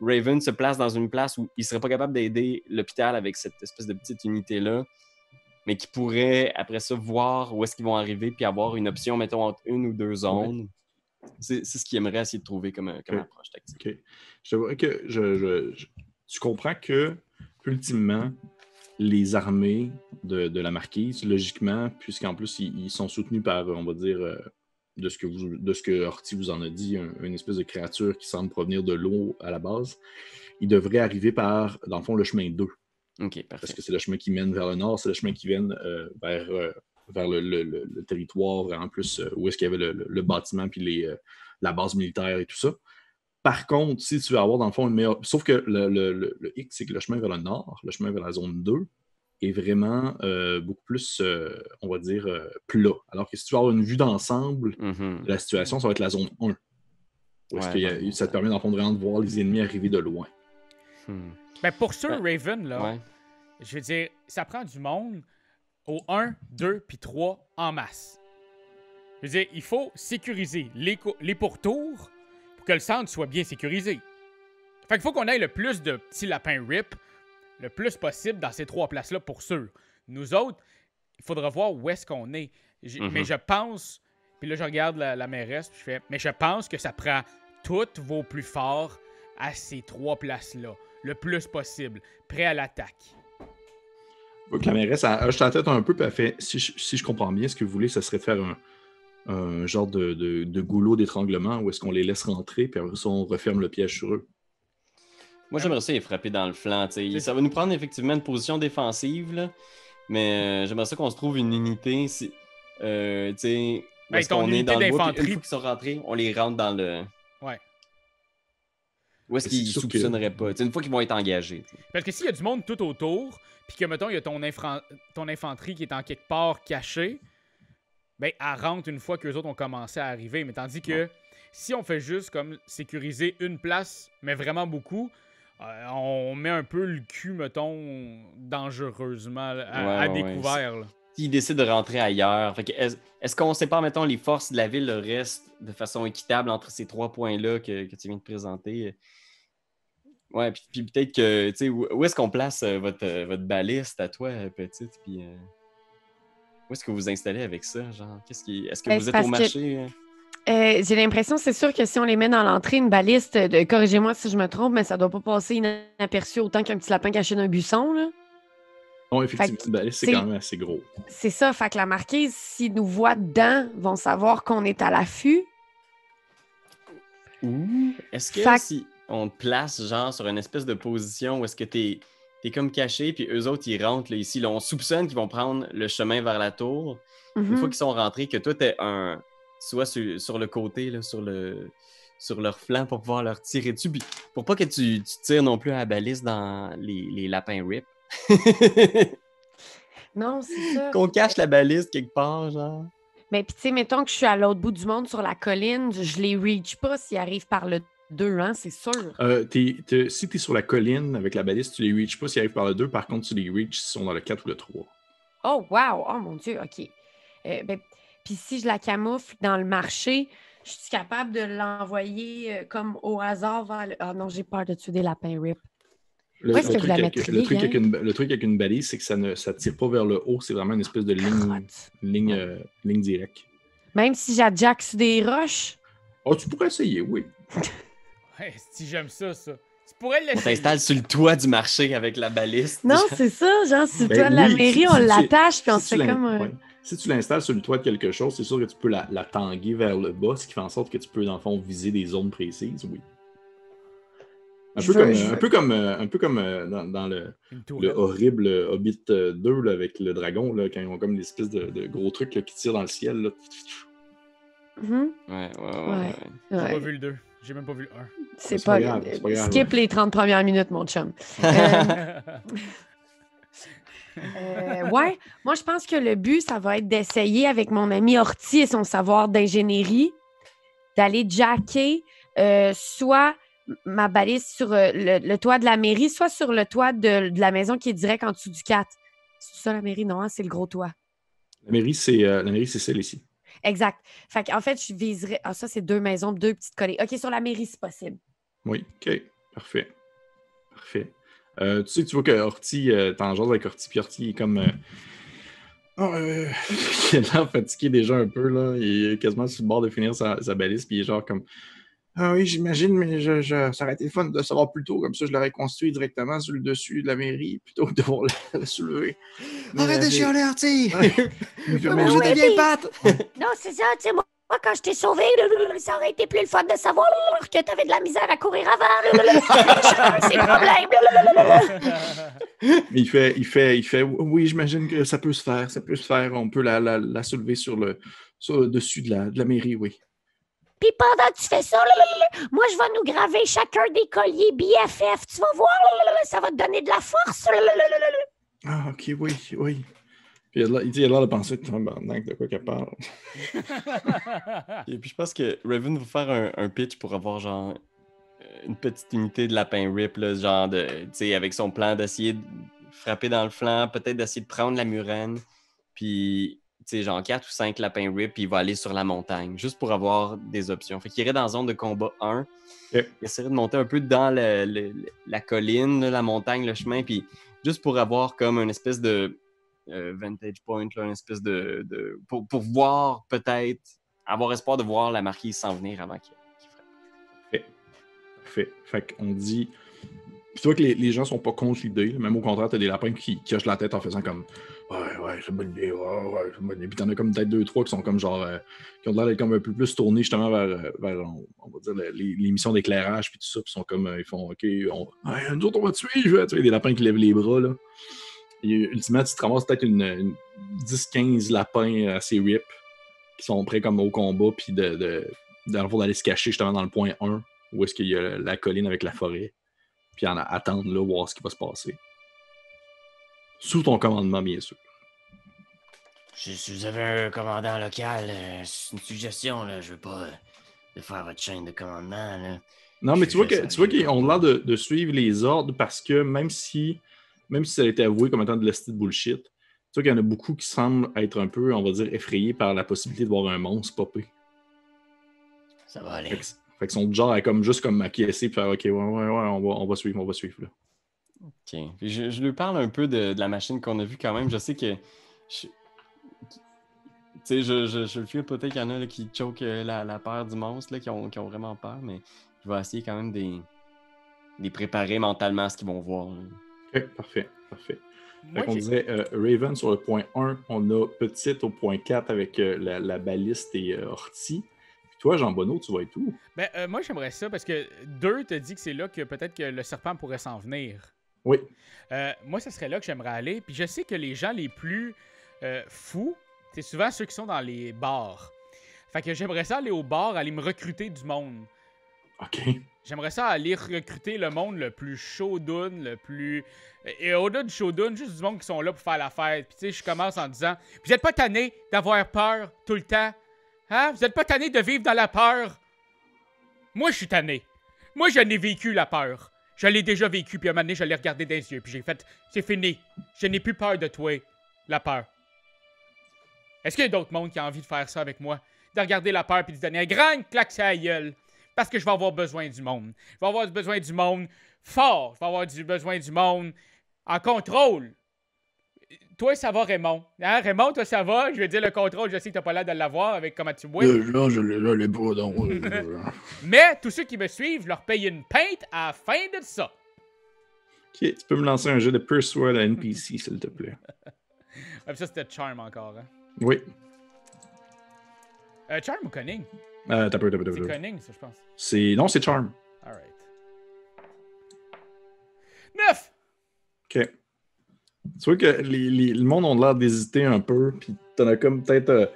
Raven se place dans une place où il serait pas capable d'aider l'hôpital avec cette espèce de petite unité-là, mais qui pourrait, après ça, voir où est-ce qu'ils vont arriver, puis avoir une option, mettons, entre une ou deux zones. C'est c'est ce qu'il aimerait essayer de trouver comme, comme approche tactique. Ok. Je vois que je- tu comprends que, ultimement, les armées de, de la marquise, logiquement, puisqu'en plus, ils, ils sont soutenus par, on va dire, euh, de ce que, vous, de ce que Horty vous en a dit, un- une espèce de créature qui semble provenir de l'eau à la base, ils devraient arriver par, dans le fond, le chemin 2. Ok, parfait. Parce que c'est le chemin qui mène vers le nord, c'est le chemin qui mène euh, vers, euh, vers le, le- le- le territoire, vraiment plus où est-ce qu'il y avait le, bâtiment puis les, la base militaire et tout ça. Par contre, si tu veux avoir dans le fond une meilleure. Sauf que le, le- le- le hic, c'est que le chemin vers le nord, le chemin vers la zone 2, est vraiment euh, beaucoup plus, euh, on va dire, euh, plat. Alors que si tu veux avoir une vue d'ensemble de la situation, ça va être la zone 1. Parce Ouais, que y a- ouais, ça te permet dans le fond vraiment de voir les ennemis arriver de loin. Hmm. Ben pour sûr, Ben, Raven, là, Ouais. je veux dire, ça prend du monde au 1, 2 puis 3 en masse. Je veux dire, il faut sécuriser les, les pourtours pour que le centre soit bien sécurisé. Fait qu'il faut qu'on ait le plus de petits lapins RIP le plus possible dans ces trois places-là pour sûr. Nous autres, il faudra voir où est-ce qu'on est. Mhm. Mais je pense, puis là je regarde la, la mairesse, puis je fais, mais je pense que ça prend tous vos plus forts à ces trois places-là, le plus possible, prêt à l'attaque. Donc, la mairesse a hoché la tête un peu, puis elle fait si je, si je comprends bien, ce que vous voulez, ce serait de faire un, un genre de, de- de goulot d'étranglement où est-ce qu'on les laisse rentrer, puis après ça, on referme le piège sur eux. Moi, j'aimerais ça les frapper dans le flanc. tu sais. C'est Ça va nous prendre effectivement une position défensive, là, mais euh, j'aimerais ça qu'on se trouve une unité. si- euh, tu sais, où Ben, qu'on est dans le bois. Une fois qu'ils sont rentrés, on les rentre dans le. Ouais. Où est-ce qu'ils sûr que- soupçonneraient pas? Tu sais, une fois qu'ils vont être engagés. Parce que s'il y a du monde tout autour, puis que, mettons, il y a ton, infra- ton infanterie qui est en quelque part cachée, ben, elle rentre une fois que les autres ont commencé à arriver. Mais tandis que si on fait juste comme sécuriser une place, mais vraiment beaucoup, euh, on met un peu le cul, mettons, dangereusement à, Ouais, à ouais, ouais. découvert. là. S'ils décident de rentrer ailleurs, fait que est-ce est-ce qu'on sépare, mettons, les forces de la ville, le reste, de façon équitable entre ces trois points-là que, que tu viens de présenter? Ouais, puis, puis peut-être que, tu sais, où, où est-ce qu'on place euh, votre, euh, votre baliste à toi, petite, puis euh, où est-ce que vous vous installez avec ça, genre, qu'est-ce qui, est-ce que Ben, vous êtes au que- marché? euh? Euh, J'ai l'impression, c'est sûr que si on les met dans l'entrée, une baliste, de- corrigez-moi si je me trompe, mais ça doit pas passer inaperçu autant qu'un petit lapin caché dans un buisson. Là. Non, effectivement, une baliste, c'est quand même assez gros. C'est ça, fait que la marquise, s'ils nous voient dedans, vont savoir qu'on est à l'affût. Ou est-ce que Fait si on te place, genre, sur une espèce de position où est-ce que t'es es comme caché, puis eux autres, ils rentrent là, ici, là, on soupçonne qu'ils vont prendre le chemin vers la tour. Une Mhm. fois qu'ils sont rentrés, que toi, t'es un. Soit sur, sur le côté, là, sur le sur leur flanc pour pouvoir leur tirer dessus. Puis pour pas que tu, tu tires non plus à la balise dans les, les lapins rip. Non, c'est ça. Qu'on cache la balise quelque part, genre. Mais puis, tu sais, mettons que je suis à l'autre bout du monde sur la colline, je, je les reach pas s'ils arrivent par le 2, hein, c'est sûr. Euh, t'es- t'es- si tu es sur la colline avec la baliste, tu les reaches pas s'ils arrivent par le 2. Par contre, tu les reaches s'ils sont dans le 4 ou le 3. Oh, wow! Oh mon Dieu, OK. Euh, ben, puis si je la camoufle dans le marché, je suis capable de l'envoyer euh, comme au hasard vers le... Ah non, j'ai peur de tuer des lapins rip. Le, Où est-ce le truc avec, le, truc avec gang? une, le truc avec une balise, c'est que ça ne ça tire pas vers le haut. C'est vraiment une espèce de ligne, ligne, euh, ligne directe. Même si j'adjack sur des roches? Oh, tu pourrais essayer, oui. Si j'aime ça, ça. Tu pourrais le On t'installe sur le toit du marché avec la baliste. Non, c'est ça, genre, sur le Ben toit de la oui, mairie, si- on l'attache, puis on se fait comme... un- ouais. Si tu l'installes sur le toit de quelque chose, c'est sûr que tu peux la, la tanguer vers le bas, ce qui fait en sorte que tu peux, dans le fond, viser des zones précises, oui. Un peu, veux- comme, un peu comme, euh, un peu comme euh, dans, dans le, horrible Hobbit euh, 2 là, avec le dragon, là, quand ils ont comme des espèces de, de gros trucs là, qui tirent dans le ciel. Là. Mhm, Ouais, ouais, ouais. Ouais. ouais. J'ai pas vu le 2. J'ai même pas vu le 1. C'est pas, pas grave, Skip les 30 premières minutes, mon chum. Euh, Euh, ouais, moi je pense que le but, ça va être d'essayer avec mon ami Orti et son savoir d'ingénierie d'aller jacker euh, soit ma balise sur euh, le, le toit de la mairie, soit sur le toit de, de la maison qui est direct en dessous du 4. C'est ça la mairie? Non, hein, c'est le gros toit. La mairie, c'est euh, la mairie, c'est celle ici. Exact. Fait en fait, je viserais. Ah, ça, c'est deux maisons, deux petites collées. OK, sur la mairie, c'est possible. Oui, ok, parfait. Parfait. Euh, tu sais, tu vois que Horty, euh, t'en jases avec Horty, puis Horty est comme. euh, Ah, euh, il a l'air fatigué déjà un peu, là. Il est quasiment sur le bord de finir sa, sa balise, puis il est genre comme. Ah oui, j'imagine, mais je, je- ça aurait été fun de savoir plus tôt, comme ça je l'aurais construit directement sur le dessus de la mairie plutôt que de devoir la, la soulever. Mais, Arrête de euh, chialer, Artie! mais- Ouais, des vieilles pattes! Non, c'est ça, tu sais, moi, quand je t'ai sauvé, ça aurait été plus le fun de savoir que t'avais de la misère à courir avant. C'est problème. Mais il fait, il fait, il fait, oui, j'imagine que ça peut se faire, ça peut se faire, on peut la, la, la soulever sur le, sur le dessus de la, de la mairie, oui. Puis pendant que tu fais ça, moi, je vais nous graver chacun des colliers BFF. Tu vas voir, ça va te donner de la force. Ah, ok, oui, oui. Puis il dit, il a l'air de penser que tabarnak, de quoi qu'elle parle. Et puis je pense que Raven va faire un, un pitch pour avoir genre euh, une petite unité de lapin rip, là, genre de, tu sais, avec son plan d'essayer de frapper dans le flanc, peut-être d'essayer de prendre la murène, puis genre 4 ou 5 lapins rip, puis il va aller sur la montagne, juste pour avoir des options. Fait qu'il irait dans la zone de combat 1, Ok. il essaierait de monter un peu dans le- le- le- la colline, la montagne, le chemin, puis juste pour avoir comme une espèce de euh, vantage point, là, une espèce de. de- pour, pour voir peut-être, avoir espoir de voir la marquise s'en venir avant qu'il qu'il frappe. Parfait. Fait qu'on dit. Puis tu vois que les, les gens sont pas contre l'idée. Même au contraire, t'as des lapins qui, qui hochent la tête en faisant comme Ouais, ouais, c'est une bonne idée, ouais, ouais, c'est bonne idée. Puis t'en as comme peut-être deux, trois qui sont comme genre. euh, qui ont l'air d'être comme un peu plus tournés justement vers, euh, on, va dire, le- les, missions d'éclairage, puis tout ça. Puis ils sont comme. euh, ils font OK, on, ouais, nous autres, on va te suivre. Tu vois, des lapins qui lèvent les bras, là. Et ultimement, tu te ramasses peut-être une, une 10-15 lapins assez rip qui sont prêts comme au combat, puis de, de, d'aller se cacher justement dans le point 1 où est-ce qu'il y a la colline avec la forêt, puis en attendre là, voir ce qui va se passer. Sous ton commandement, bien sûr. Si, si vous avez un commandant local, euh, c'est une suggestion, là. Je veux pas euh, de faire votre chaîne de commandement, là. Non, mais Je tu vois que tu vois qu'ils ont l'air de, de suivre les ordres parce que même si même si ça a été avoué comme étant de l'esti de bullshit, tu vois qu'il y en a beaucoup qui semblent être un peu, on va dire, effrayés par la possibilité de voir un monstre popper. Ça va aller. Fait que, Fait qu'ils sont du genre à comme, juste comme acquiescer puis faire OK, ouais, ouais, ouais, on va, on va suivre, on va suivre. Là. OK. Je, je lui parle un peu de, de la machine qu'on a vue quand même. Je sais que. je- Tu sais, je, je, je le fais peut-être qu'il y en a là, qui choquent euh, la, la peur du monstre, là, qui, ont, qui ont vraiment peur, mais je vais essayer quand même de les- préparer mentalement à ce qu'ils vont voir. là. OK, parfait, parfait. Moi, Fait qu'on j'ai- disait euh, Raven sur le point 1, on a Petite au point 4 avec euh, la, la baliste et euh, Ortie. Puis toi, Jean Bonneau, tu vas être où? Ben, euh, moi, j'aimerais ça parce que deux te dit que c'est là que peut-être que le serpent pourrait s'en venir. Oui. Euh, moi, ce serait là que j'aimerais aller. Puis je sais que les gens les plus euh, fous, c'est souvent ceux qui sont dans les bars. Fait que j'aimerais ça aller au bar, aller me recruter du monde. OK. J'aimerais ça aller recruter le monde le plus showdown, le plus. Et au-delà du showdown, juste du monde qui sont là pour faire la fête. Puis tu sais, je commence en disant Vous êtes pas tanné d'avoir peur tout le temps? Hein? Vous êtes pas tanné de vivre dans la peur Moi, je suis tanné. Moi, je n'ai vécu la peur. Je l'ai déjà vécu, puis à un moment donné, je l'ai regardé dans les yeux, puis j'ai fait C'est fini. Je n'ai plus peur de toi, la peur. Est-ce qu'il y a d'autres mondes qui ont envie de faire ça avec moi? De regarder la peur, puis de donner un grand claque sur la gueule parce que je vais avoir besoin du monde. Je vais avoir besoin du monde fort. Je vais avoir besoin du monde en contrôle. Toi, ça va, Raymond. Hein, Raymond, toi, ça va? Je veux dire, le contrôle, je sais que t'as pas l'air de l'avoir avec comment tu bois. Là, je l'ai- pas, donc. euh, Mais tous ceux qui me suivent, je leur paye une pinte à la fin de ça. OK, tu peux me lancer un jeu de Persuade à NPC, s'il te plaît. Ah, ça, c'était Charm encore. Hein? Oui. Euh, Charm ou Cunning? Euh, t'as peu, t'as peu, t'as C'est. Cunning, ça, je pense. C'est... Non, c'est Charm. Alright. Neuf! OK. Tu vois que les, les- le monde ont l'air d'hésiter un peu, puis t'en as comme peut-être euh,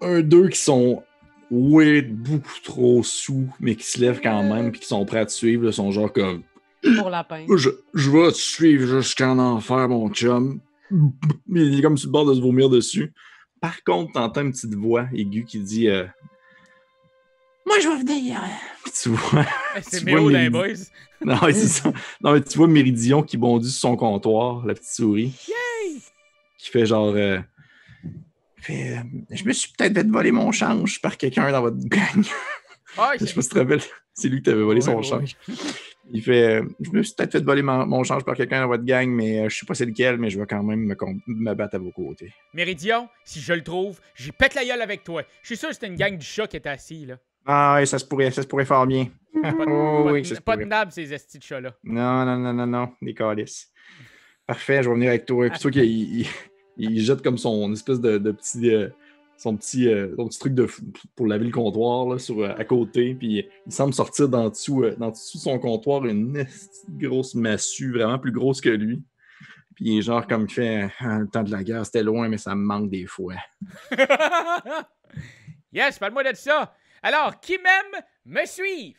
un, deux qui sont ouais, beaucoup trop sous, mais qui se lèvent quand même, puis qui sont prêts à te suivre, là, sont genre comme Pour la peine. je, je vais te suivre jusqu'en enfer, mon chum. Il est comme sur le bord de se vomir dessus. Par contre, t'entends une petite voix aiguë qui dit euh, Moi, je vais venir. Puis tu vois. Eh, C'est Tu Méo les- boys. Non, ouais, c'est ça. Non, mais tu vois Méridion qui bondit sur son comptoir, la petite souris. Qui fait genre. euh, fait, euh, je me suis peut-être fait voler mon change par quelqu'un dans votre gang. Ah, je sais pas si tu te rappelles. C'est lui qui t'avait volé Ouais, son ouais, change. Il fait euh, Je me suis peut-être fait voler mon, mon change par quelqu'un dans votre gang, mais euh, je sais pas c'est lequel, mais je vais quand même me, me battre à vos côtés. Méridion, si je le trouve, j'y pète la gueule avec toi. Je suis sûr que c'était une gang du chat qui était assis, là. Ah ouais, ça se pourrait, ça se pourrait fort bien. Pas de, Oh, pas oui, de- pas nab, ces estis de chats-là. Non, non, non, non, non, des calices. Parfait, je vais venir avec toi. Puis tu vois qu'il il, il jette comme son espèce de, de petit. euh, son petit, euh, son petit truc de, pour laver le comptoir là, sur, euh, à côté. Puis il semble sortir d'en dessous, euh, dessous de son comptoir une grosse massue, vraiment plus grosse que lui. Puis il est genre comme il fait Ah, le temps de la guerre, c'était loin, mais ça me manque des fois. yes, parle-moi de ça. Alors, qui m'aime, me suive.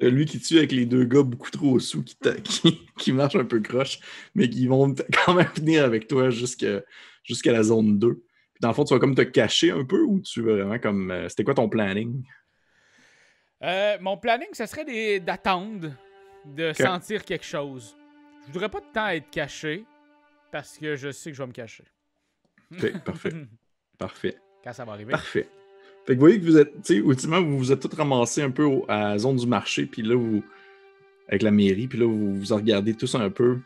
Lui qui tue avec les deux gars beaucoup trop sous qui, ta- qui, qui marchent un peu croche, mais qui vont quand même venir avec toi jusqu'à jusqu'à la zone 2. Puis dans le fond, tu vas comme te cacher un peu ou tu veux vraiment comme. euh, C'était quoi ton planning? Euh, mon planning, ce serait d'attendre, de sentir quelque chose. Je voudrais pas de temps être caché, parce que je sais que je vais me cacher. Ok, parfait. Parfait. Quand ça va arriver. Parfait. Fait que vous voyez que vous êtes, ultimement, vous vous êtes tous ramassés un peu à la zone du marché, puis là, vous, avec la mairie, puis là, vous vous en regardez tous un peu.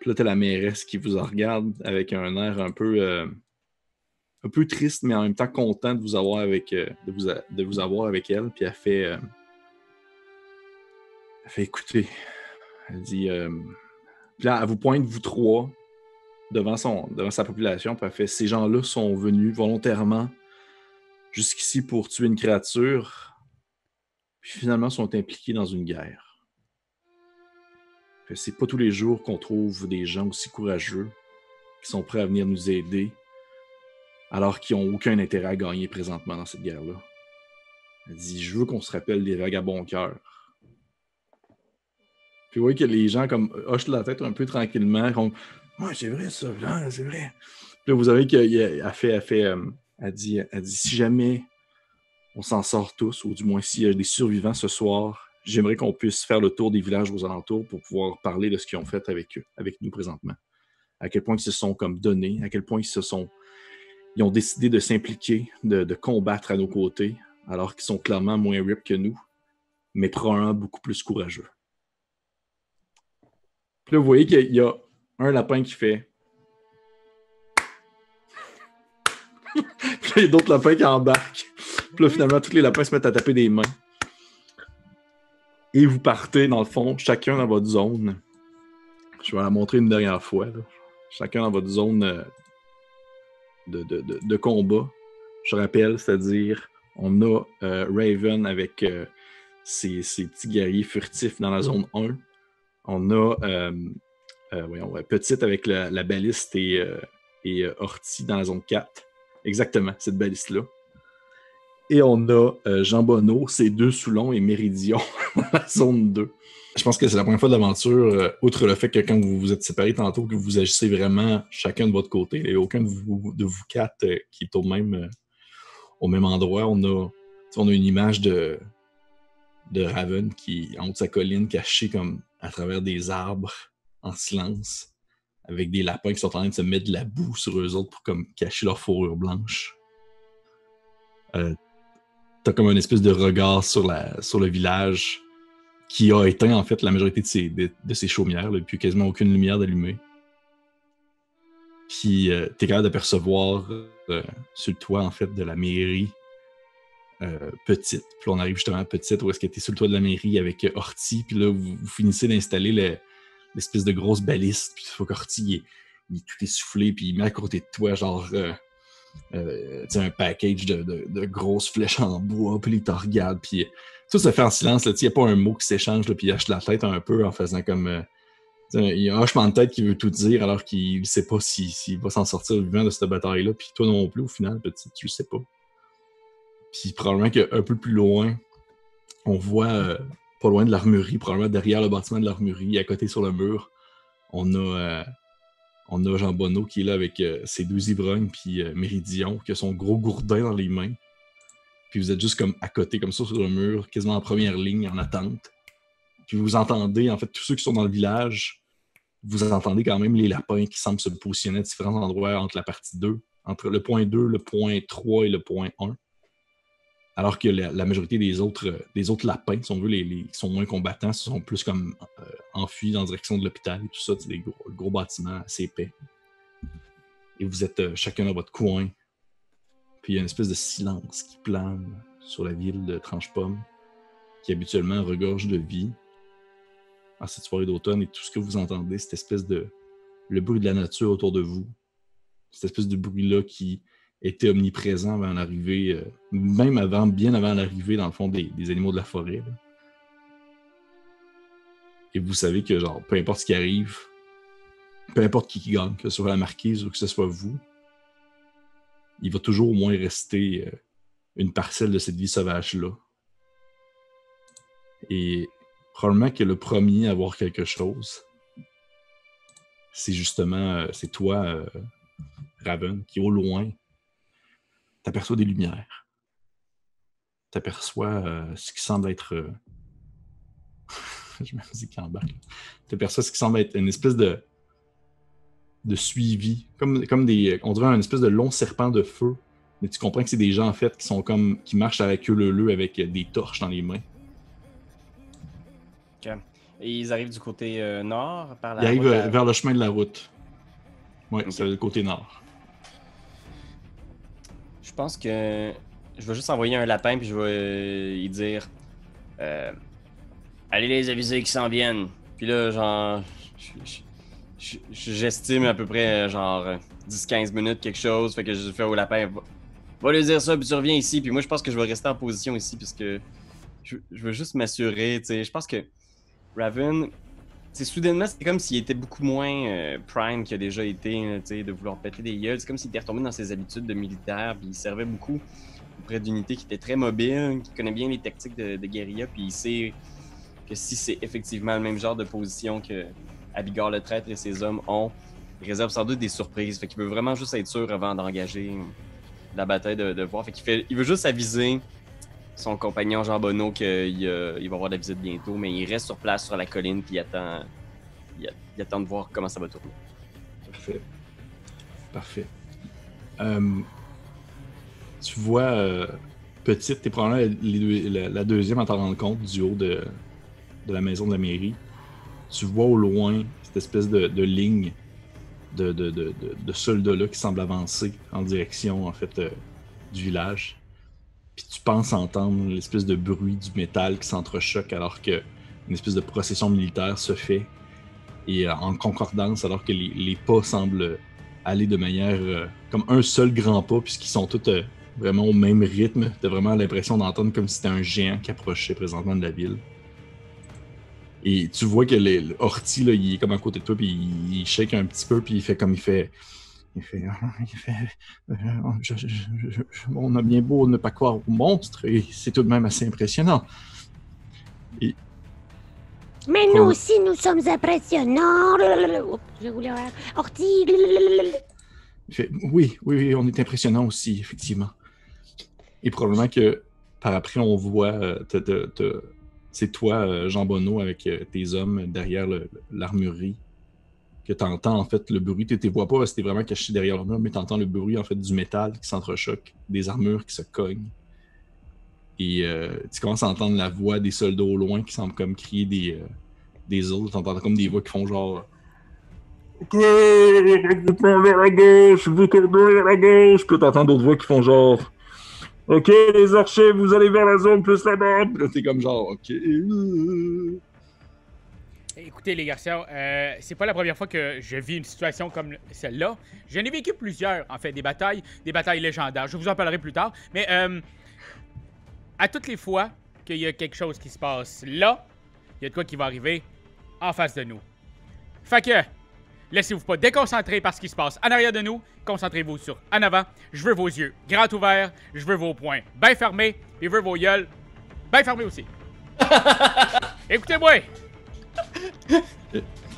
Puis là, t'as la mairesse qui vous en regarde avec un air un peu, euh, un peu triste, mais en même temps content de vous avoir avec, euh, de vous, de vous avoir avec elle. Puis elle fait, euh, elle fait écouter. Elle dit, puis là, elle vous pointe vous trois devant son, devant sa population. Puis elle fait, ces gens-là sont venus volontairement jusqu'ici pour tuer une créature, puis finalement sont impliqués dans une guerre. C'est pas tous les jours qu'on trouve des gens aussi courageux qui sont prêts à venir nous aider, alors qu'ils n'ont aucun intérêt à gagner présentement dans cette guerre-là. Elle dit Je veux qu'on se rappelle des vagabonds cœurs. Puis vous voyez que les gens comme hochent la tête un peu tranquillement, comme Ouais, c'est vrai ça, hein, c'est vrai. Puis là, vous avez qu'elle a fait, elle fait euh, elle dit, dit si jamais on s'en sort tous, ou du moins s'il y a des survivants ce soir, j'aimerais qu'on puisse faire le tour des villages aux alentours pour pouvoir parler de ce qu'ils ont fait avec eux, avec nous présentement. À quel point ils se sont comme donnés, à quel point ils se sont. Ils ont décidé de s'impliquer, de, de combattre à nos côtés, alors qu'ils sont clairement moins rip que nous, mais probablement beaucoup plus courageux. Puis là, vous voyez qu'il y a un lapin qui fait. Il y a d'autres lapins qui embarquent. Puis là, finalement, tous les lapins se mettent à taper des mains. Et vous partez, dans le fond, chacun dans votre zone. Je vais la montrer une dernière fois. Chacun dans votre zone euh, de, de- de- combat. Je rappelle, c'est-à-dire, on a euh, Raven avec euh, ses, petits guerriers furtifs dans la zone 1. On a voyons, Petite avec la, baliste et, et dans la zone 4. Exactement, cette baliste-là. Et on a euh, Jean Bonneau, ses deux Soulons et Méridion la zone 2. Je pense que c'est la première fois de l'aventure, euh, outre le fait que quand vous vous êtes séparés tantôt, que vous agissez vraiment chacun de votre côté. A aucun de vous, de vous quatre euh, qui est au même, au même endroit. On a, on a une image de, de Raven qui en haut de sa colline, caché comme à travers des arbres, en silence, avec des lapins qui sont en train de se mettre de la boue sur eux autres pour comme cacher leur fourrure blanche. Euh, T'as comme une espèce de regard sur, la, sur le village qui a éteint en fait la majorité de ses, de, ses chaumières, puis quasiment aucune lumière d'allumée. Puis euh, t'es capable d'apercevoir euh, sur le toit en fait de la mairie petite. Puis là, on arrive justement à petite où est-ce que t'es sur le toit de la mairie avec Horty, puis là vous, finissez d'installer le- l'espèce de grosse baliste, puis qu'Horty il, est- il est tout essoufflé, puis il met à côté de toi genre euh, euh, un package de, de- grosses flèches en bois, puis il te puis tout se fait en silence, il n'y a pas un mot qui s'échange, puis il hoche la tête un peu en faisant comme... euh, il y a un hochement de tête qui veut tout dire alors qu'il ne sait pas si- s'il va s'en sortir vivant de cette bataille-là, puis toi non plus, au final, petit, tu le sais pas. Puis probablement qu'un peu plus loin, on voit, euh, pas loin de l'armurerie, probablement derrière le bâtiment de l'armurerie, à côté sur le mur, on a, euh, on a Jean Bonneau qui est là avec euh, ses deux ivrognes, puis euh, Méridion, qui a son gros gourdin dans les mains. Puis vous êtes juste comme à côté, comme ça, sur le mur, quasiment en première ligne, en attente. Puis vous entendez, en fait, tous ceux qui sont dans le village, vous entendez quand même les lapins qui semblent se positionner à différents endroits entre la partie 2, entre le point 2, le point 3 et le point 1. Alors que la, majorité des autres, euh, des autres lapins, si on veut, qui sont moins combattants, ce sont plus comme euh, enfuis dans la direction de l'hôpital et tout ça, des gros, gros bâtiments assez épais. Et vous êtes euh, chacun dans votre coin. Puis il y a une espèce de silence qui plane sur la ville de Tranche-Pomme, qui habituellement regorge de vie en cette soirée d'automne. Et tout ce que vous entendez, cette espèce de. le bruit de la nature autour de vous. Cette espèce de bruit-là qui était omniprésent avant l'arrivée, euh, même avant, bien avant l'arrivée, dans le fond, des, animaux de la forêt. Et vous savez que, genre, peu importe ce qui arrive, peu importe qui, gagne, que ce soit la marquise ou que ce soit vous, il va toujours au moins rester euh, une parcelle de cette vie sauvage-là. Et probablement que le premier à voir quelque chose, c'est justement, euh, c'est toi, Raven, qui au loin, t'aperçois des lumières. T'aperçois euh, ce qui semble être... euh, Je me dis qu'en bas. T'aperçois ce qui semble être une espèce de de suivi, comme, comme des, on dirait un espèce de long serpent de feu, mais tu comprends que c'est des gens en fait qui sont comme, qui marchent avec eux le le avec des torches dans les mains. Et ils arrivent du côté euh, nord, par la Ils arrivent route euh, vers le chemin de la route. Ok. c'est le côté nord. Je pense que je vais juste envoyer un lapin puis je vais euh, y dire euh, Allez les aviser qu'ils s'en viennent. Puis là, genre, je- je- je- je- j'estime à peu près euh, genre euh, 10-15 minutes quelque chose. Fait que je fais au lapin Va, va lui dire ça puis tu reviens ici. Puis moi, je pense que je vais rester en position ici puisque je, je veux juste m'assurer. Tu sais, je pense que Raven. C'est soudainement, c'est comme s'il était beaucoup moins euh, prime qu'il a déjà été, là, de vouloir péter des gueules. C'est comme s'il était retombé dans ses habitudes de militaire, puis il servait beaucoup auprès d'unités qui étaient très mobiles, qui connaît bien les tactiques de, guérilla, puis il sait que si c'est effectivement le même genre de position que Abigor le traître et ses hommes ont, il réserve sans doute des surprises. Fait qu'il veut vraiment juste être sûr avant d'engager la bataille de, de voir. Fait qu'il fait, il veut juste aviser son compagnon Jean Bonneau qu'il euh, il va avoir la visite bientôt, mais il reste sur place sur la colline puis il attend, attend de voir comment ça va tourner. Parfait. Parfait. Euh, tu vois, euh, petite, t'es probablement la, deuxième à t'en rendre compte du haut de, la maison de la mairie. Tu vois au loin cette espèce de, ligne de, de, soldats-là qui semblent avancer en direction, en fait, du village. Puis tu penses entendre l'espèce de bruit du métal qui s'entrechoque alors que une espèce de procession militaire se fait et euh, en concordance alors que les, pas semblent aller de manière euh, comme un seul grand pas puisqu'ils sont tous euh, vraiment au même rythme. T'as vraiment l'impression d'entendre comme si c'était un géant qui approchait présentement de la ville. Et tu vois que les, le Horty, là, il est comme à côté de toi, puis il, il shake un petit peu, puis il fait comme il fait. Il fait. Il fait euh, je- je- je- je- on a bien beau ne pas croire au monstre, et c'est tout de même assez impressionnant. Mais nous aussi, nous sommes impressionnants. Je voulais... Orti. Il fait oui, oui, oui, on est impressionnant aussi, effectivement. Et probablement que par après, on voit, euh, c'est toi, euh, Jean Bonneau, avec tes hommes derrière l'armurerie, que tu entends en fait le bruit. Tu ne vois pas parce que t'es vraiment caché derrière l'armure, mais tu entends le bruit en fait du métal qui s'entrechoque, des armures qui se cognent. Et euh, tu commences à entendre la voix des soldats au loin qui semblent comme crier des, euh, des autres. Tu entends comme des voix qui font genre. Ok, à la gauche, vous à la gauche. T'entends d'autres voix qui font genre. Ok, les archers, vous allez vers la zone plus là-bas. Puis là, t'es comme genre, ok. Écoutez, les garçons, euh, c'est pas la première fois que je vis une situation comme celle-là. J'en ai vécu plusieurs, en fait, des batailles, des batailles légendaires. Je vous en parlerai plus tard. Mais euh, à toutes les fois qu'il y a quelque chose qui se passe là, il y a de quoi qui va arriver en face de nous. Fait que, laissez-vous pas déconcentrer par ce qui se passe en arrière de nous. Concentrez-vous sur en avant. Je veux vos yeux grands ouverts. Je veux vos poings bien fermés. Et je veux vos gueules bien fermés aussi. Écoutez-moi.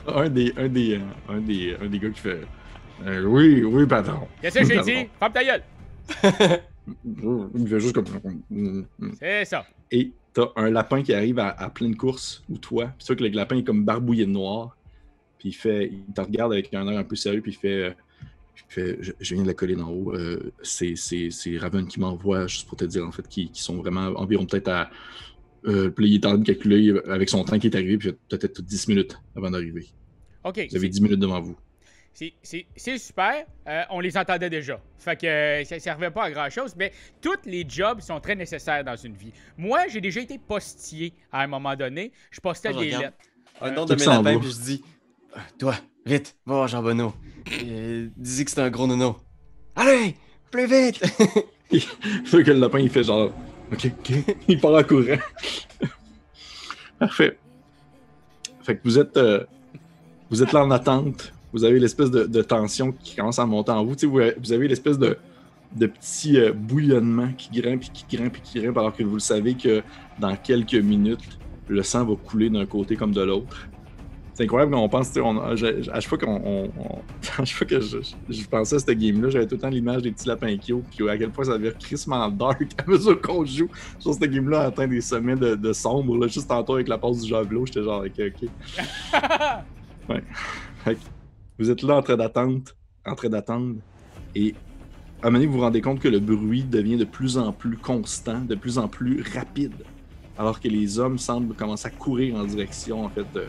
Un des, un, des, euh, un, des, un des gars qui fait. euh, oui, oui, pardon. Qu'est-ce que j'ai dit? Ferme ta gueule. Il fait juste comme. C'est ça. Et t'as un lapin qui arrive à, à pleine course, ou toi. Puis sûr que le lapin est comme barbouillé de noir. Puis il fait. Il te regarde avec un air un peu sérieux, puis il fait. euh, il fait je, je viens de la coller d'en haut. euh, c'est Raven qui m'envoie, juste pour te dire, en fait, qui, qui sont vraiment environ peut-être à. Euh, puis il est en train de calculer avec son temps qui est arrivé, puis il y a peut-être 10 minutes avant d'arriver. OK. Vous avez c'est- 10 minutes devant vous. c'est- C'est c'est super. Euh, on les entendait déjà. Fait que euh, ça servait pas à grand-chose, mais tous les jobs sont très nécessaires dans une vie. Moi, j'ai déjà été postier à un moment donné. Je postais Ah, des regarde. lettres. Un nom Toi de mes lapins, puis je dis Toi, vite, va voir Jean Bonneau. Euh, dis que c'est un gros nono. Allez, plus vite Fait que le lapin, il fait genre. Ok, ok. il part en courant. Parfait. Fait que vous êtes, euh, vous êtes là en attente. Vous avez l'espèce de, de tension qui commence à monter en vous. Sais, vous, vous avez l'espèce de, de petit euh, bouillonnement qui grimpe, et qui grimpe, et qui grimpe, alors que vous le savez que dans quelques minutes, le sang va couler d'un côté comme de l'autre. C'est incroyable quand on pense, tu sais, on, à chaque fois, qu'on, on- on- à chaque fois que je, je- je pensais à cette game-là, j'avais tout le temps l'image des petits lapins qui puis à quel point ça devient crissement dark à mesure qu'on joue. Que cette game-là atteint des sommets de, de sombre. Là. Juste tantôt avec la passe du javelot, j'étais genre, ok, ok. Fait que vous êtes là en train d'attendre, en train d'attendre, et à un moment donné, vous vous rendez compte que le bruit devient de plus en plus constant, de plus en plus rapide, alors que les hommes semblent commencer à courir en direction, en fait, de,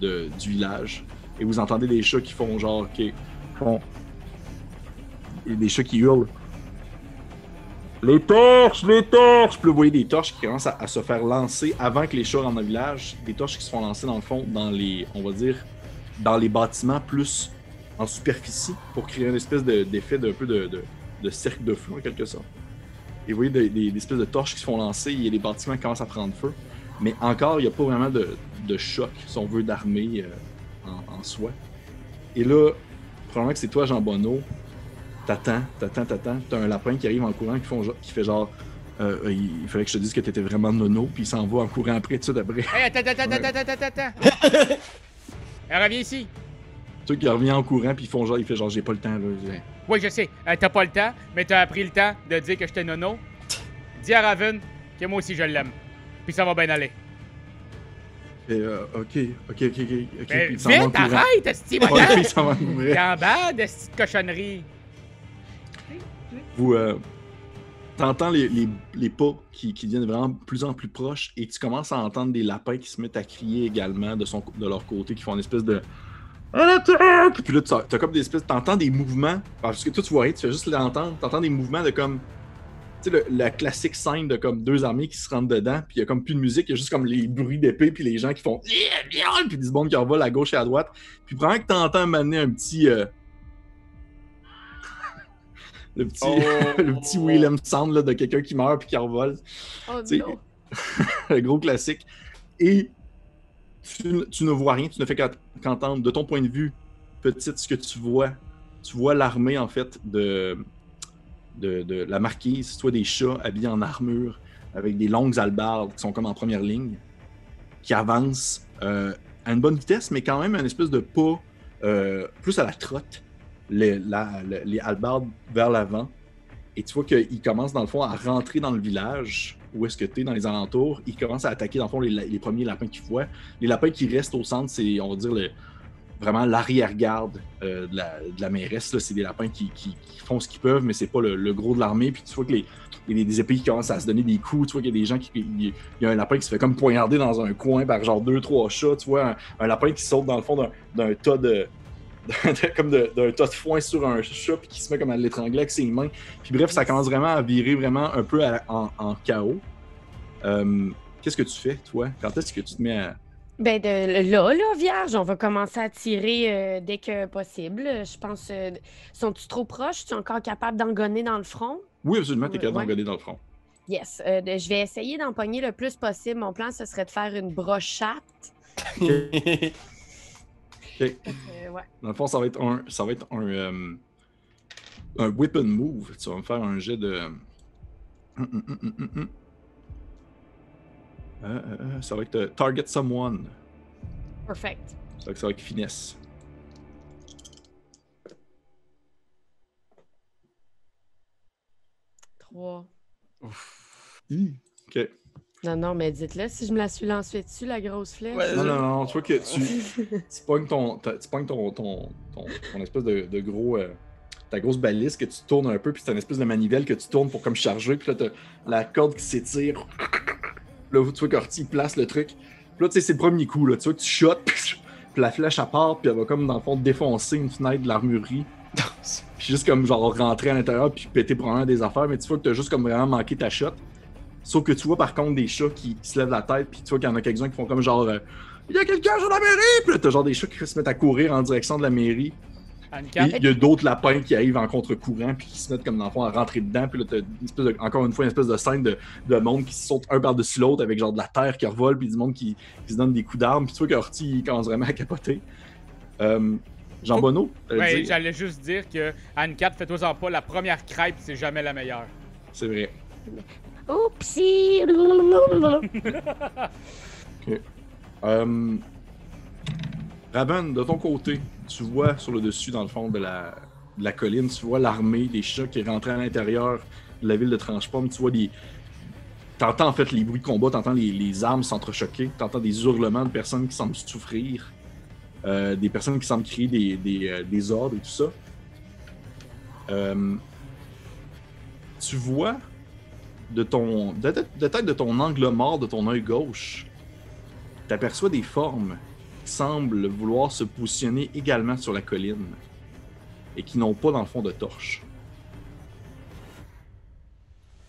de- du village. Et vous entendez des chats qui font genre, qui font... Et des chats qui hurlent. Les torches, les torches! Puis vous voyez des torches qui commencent à, se faire lancer avant que les chats rentrent le village. Des torches qui se font lancer dans le fond, dans les, on va dire, dans les bâtiments plus en superficie pour créer une espèce de- d'effet d'un peu de, de, de cercle de feu en quelque sorte. Et vous voyez des, des- espèces de torches qui se font lancer, a des bâtiments commencent à prendre feu. Mais encore, il n'y a pas vraiment de, de choc, si on veut, d'armée euh, en, en soi. Et là, probablement que c'est toi, Jean Bonneau. T'attends, t'attends, t'attends. T'as un lapin qui arrive en courant qui, font, qui fait genre. euh, euh, il il fallait que je te dise que t'étais vraiment nono, puis il s'en va en courant après, tout de suite après. Hey, attends, attends, attends, attends, attends, attends. Elle revient ici. Tu qui revient en courant, puis ils font genre, il fait genre, j'ai pas le temps, là. Oui, je sais. Euh, t'as pas le temps, mais t'as appris le temps de dire que j'étais nono. Dis à Raven que moi aussi je l'aime. Puis ça va bien aller. Euh, ok, ok, ok, ok. Mais puis il s'en va en vite, arrête, esti, courant. T'es en bas de cette cochonnerie. Vous, euh, T'entends les, les, les pas qui, qui deviennent vraiment de plus en plus proches et tu commences à entendre des lapins qui se mettent à crier également de, son, de leur côté, qui font une espèce de. Puis là, t'as comme des espèces. T'entends des mouvements. Parce que toi, tu vois rien, tu fais juste l'entendre. T'entends des mouvements de comme. Tu sais, le- la classique scène de comme deux armées qui se rentrent dedans, puis il y a comme plus de musique, il y a juste comme les bruits d'épée, puis les gens qui font. Puis des mondes qui revolent à gauche et à droite. Puis pendant que t'entends mener un petit. euh, le petit, le petit Willem Sound là, de quelqu'un qui meurt puis qui revole. Oh le gros classique. Et tu, ne- tu ne vois rien, tu ne fais qu'ent- qu'entendre. De ton point de vue, petite, ce que tu vois, tu vois l'armée, en fait, de, de, la marquise, soit des chats habillés en armure, avec des longues albardes qui sont comme en première ligne, qui avancent euh, à une bonne vitesse, mais quand même un espèce de pas euh, plus à la trotte, les, albardes vers l'avant. Et tu vois qu'ils commencent, dans le fond, à rentrer dans le village où est-ce que tu es, dans les alentours. Ils commencent à attaquer, dans le fond, les, les premiers lapins qu'ils voient. Les lapins qui restent au centre, c'est, on va dire, le- vraiment l'arrière-garde euh, de, la, mairesse. C'est des lapins qui, font ce qu'ils peuvent, mais c'est pas le, gros de l'armée. Puis tu vois que les, des épées qui commencent à se donner des coups. Tu vois qu'il y a des gens qui. Il y a- un lapin qui se fait comme poignarder dans un coin par genre deux, trois chats. Tu vois, un, lapin qui saute dans le fond d'un, tas de. comme d'un tas de foin sur un chat puis qui se met comme à l'étrangler avec ses mains. Puis bref, ça commence vraiment à virer vraiment un peu en chaos. Euh, Qu'est-ce que tu fais, toi? Quand est-ce que tu te mets à. Ben de là, là, vierge, on va commencer à tirer euh, dès que possible. Je pense. euh, Sont-tu trop proches? Tu es encore capable d'en gonner dans le front? Oui, absolument, t'es Ouais, capable ouais. d'engueuler dans le front. Yes. Euh, de- je vais essayer d'en pogner le plus possible. Mon plan, ce serait de faire une brochette. Ok. Euh, ouais. Dans le fond, ça va être un, ça va être un, euh, un whip and move. Tu vas me faire un jet de. Hum, hum, hum, hum, hum, hum. Euh, euh, euh, ça va être euh, target someone. Perfect. Ça va être, ça va être finesse. Trois. Ok. Non, non, mais dites-le si je me la suis lancée dessus, la grosse flèche. Ouais, Non, non, non, tu vois que tu, tu pognes ton, tu pognes ton, ton, ton, ton espèce de, de gros. euh, ta grosse balise que tu tournes un peu, puis c'est une espèce de manivelle que tu tournes pour comme charger, puis là, t'as la corde qui s'étire. Là, tu vois qu'Orty place le truc. Puis là, tu sais, c'est le premier coup, là. Tu vois que tu shots, puis la flèche, elle part, puis elle va comme, dans le fond, défoncer une fenêtre de l'armurerie. Puis juste comme, genre, rentrer à l'intérieur, puis péter probablement des affaires, mais tu vois que t'as juste comme vraiment manqué ta shot. Sauf que tu vois, par contre, des chats qui, qui se lèvent la tête, puis tu vois qu'il y en a quelques-uns qui font comme, genre, euh, il y a quelqu'un sur la mairie! Puis là, t'as genre des chats qui se mettent à courir en direction de la mairie. Il y a d'autres lapins qui arrivent en contre-courant puis qui se mettent comme dans le fond à rentrer dedans. Puis là, t'as une espèce de- encore une fois une espèce de scène de, de monde qui saute un par-dessus l'autre avec genre de la terre qui revole puis du monde qui, qui se donne des coups d'armes. Puis tu vois qu'Orty il commence vraiment à capoter. Euh, Jean Oh. Bonneau, ouais, dire? j'allais juste dire que Anne-Cat, fais-toi en pas, la première crêpe, c'est jamais la meilleure. c'est vrai. Oupsie. Euh, Raven, de ton côté, tu vois sur le dessus, dans le fond de la, colline, tu vois l'armée des chats qui est rentrée à l'intérieur de la ville de Tranchepomme. Tu vois des. T'entends en fait les bruits de combat, t'entends les, les armes s'entrechoquer, t'entends des hurlements de personnes qui semblent souffrir, euh, des personnes qui semblent crier des, euh, ordres et tout ça. Euh, tu vois de ton. de, tête de ton angle mort de ton œil gauche, t'aperçois des formes semblent vouloir se positionner également sur la colline et qui n'ont pas dans le fond de torche.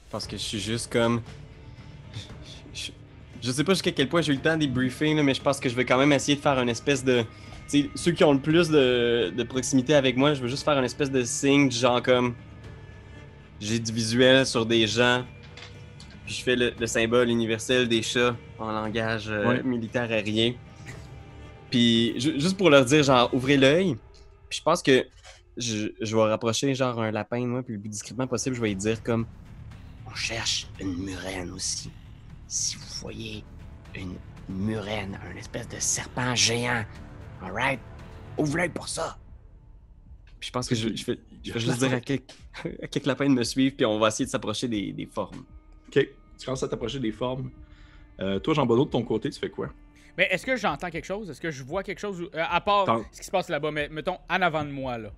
Parce que je suis juste comme. Je, je sais pas jusqu'à quel point j'ai eu le temps de débriefer, mais je pense que je vais quand même essayer de faire une espèce de. Ceux qui ont le plus de, de proximité avec moi, je veux juste faire une espèce de signe, du genre comme. J'ai du visuel sur des gens, puis je fais le, le symbole universel des chats en langage euh, Ouais. militaire aérien. Puis ju- juste pour leur dire, genre, ouvrez l'œil. Puis je pense que je, vais rapprocher, genre, un lapin moi, puis le plus discrètement possible, je vais lui dire comme. On cherche une murène aussi. Si vous voyez une murène, un espèce de serpent géant, alright? Ouvre l'œil pour ça. Puis je pense que je, vais, juste dire à quelques, à lapins de me suivre, puis on va essayer de s'approcher des, des formes. Ok, tu commences à t'approcher des formes. Euh, toi, Jean Bonneau, de ton côté, tu fais quoi? Mais est-ce que j'entends quelque chose? Est-ce que je vois quelque chose? euh, à part ce qui se passe là-bas, mais mettons en avant de moi, là.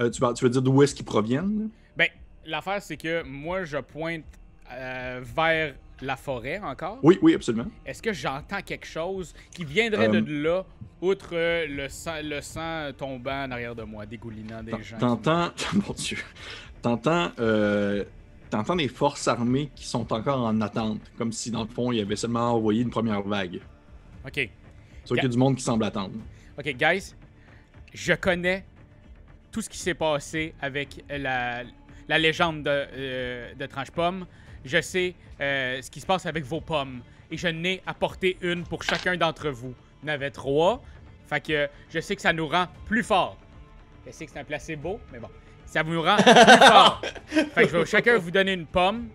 Euh, tu, vas- tu veux dire d'où est-ce qu'ils proviennent? Ben, l'affaire, c'est que moi, je pointe euh, vers la forêt encore. Oui, oui, absolument. Est-ce que j'entends quelque chose qui viendrait de là, outre le sang, le sang tombant en arrière de moi, dégoulinant des gens? T'entends, mon Dieu, t'entends, t'entends des forces armées qui sont encore en attente, comme si dans le fond, il y avait seulement envoyé une première vague. Ok. Vois qu'il y a du monde qui semble attendre. Ok, guys, je connais tout ce qui s'est passé avec la, la légende de, euh, de Tranche Pomme. Je sais euh, ce qui se passe avec vos pommes. Et je n'ai apporté une pour chacun d'entre vous. Y en avait trois. Fait que je sais que ça nous rend plus forts. Je sais que c'est un placebo, mais bon. Ça vous rend plus forts. Fait que je vais chacun vous donner une pomme.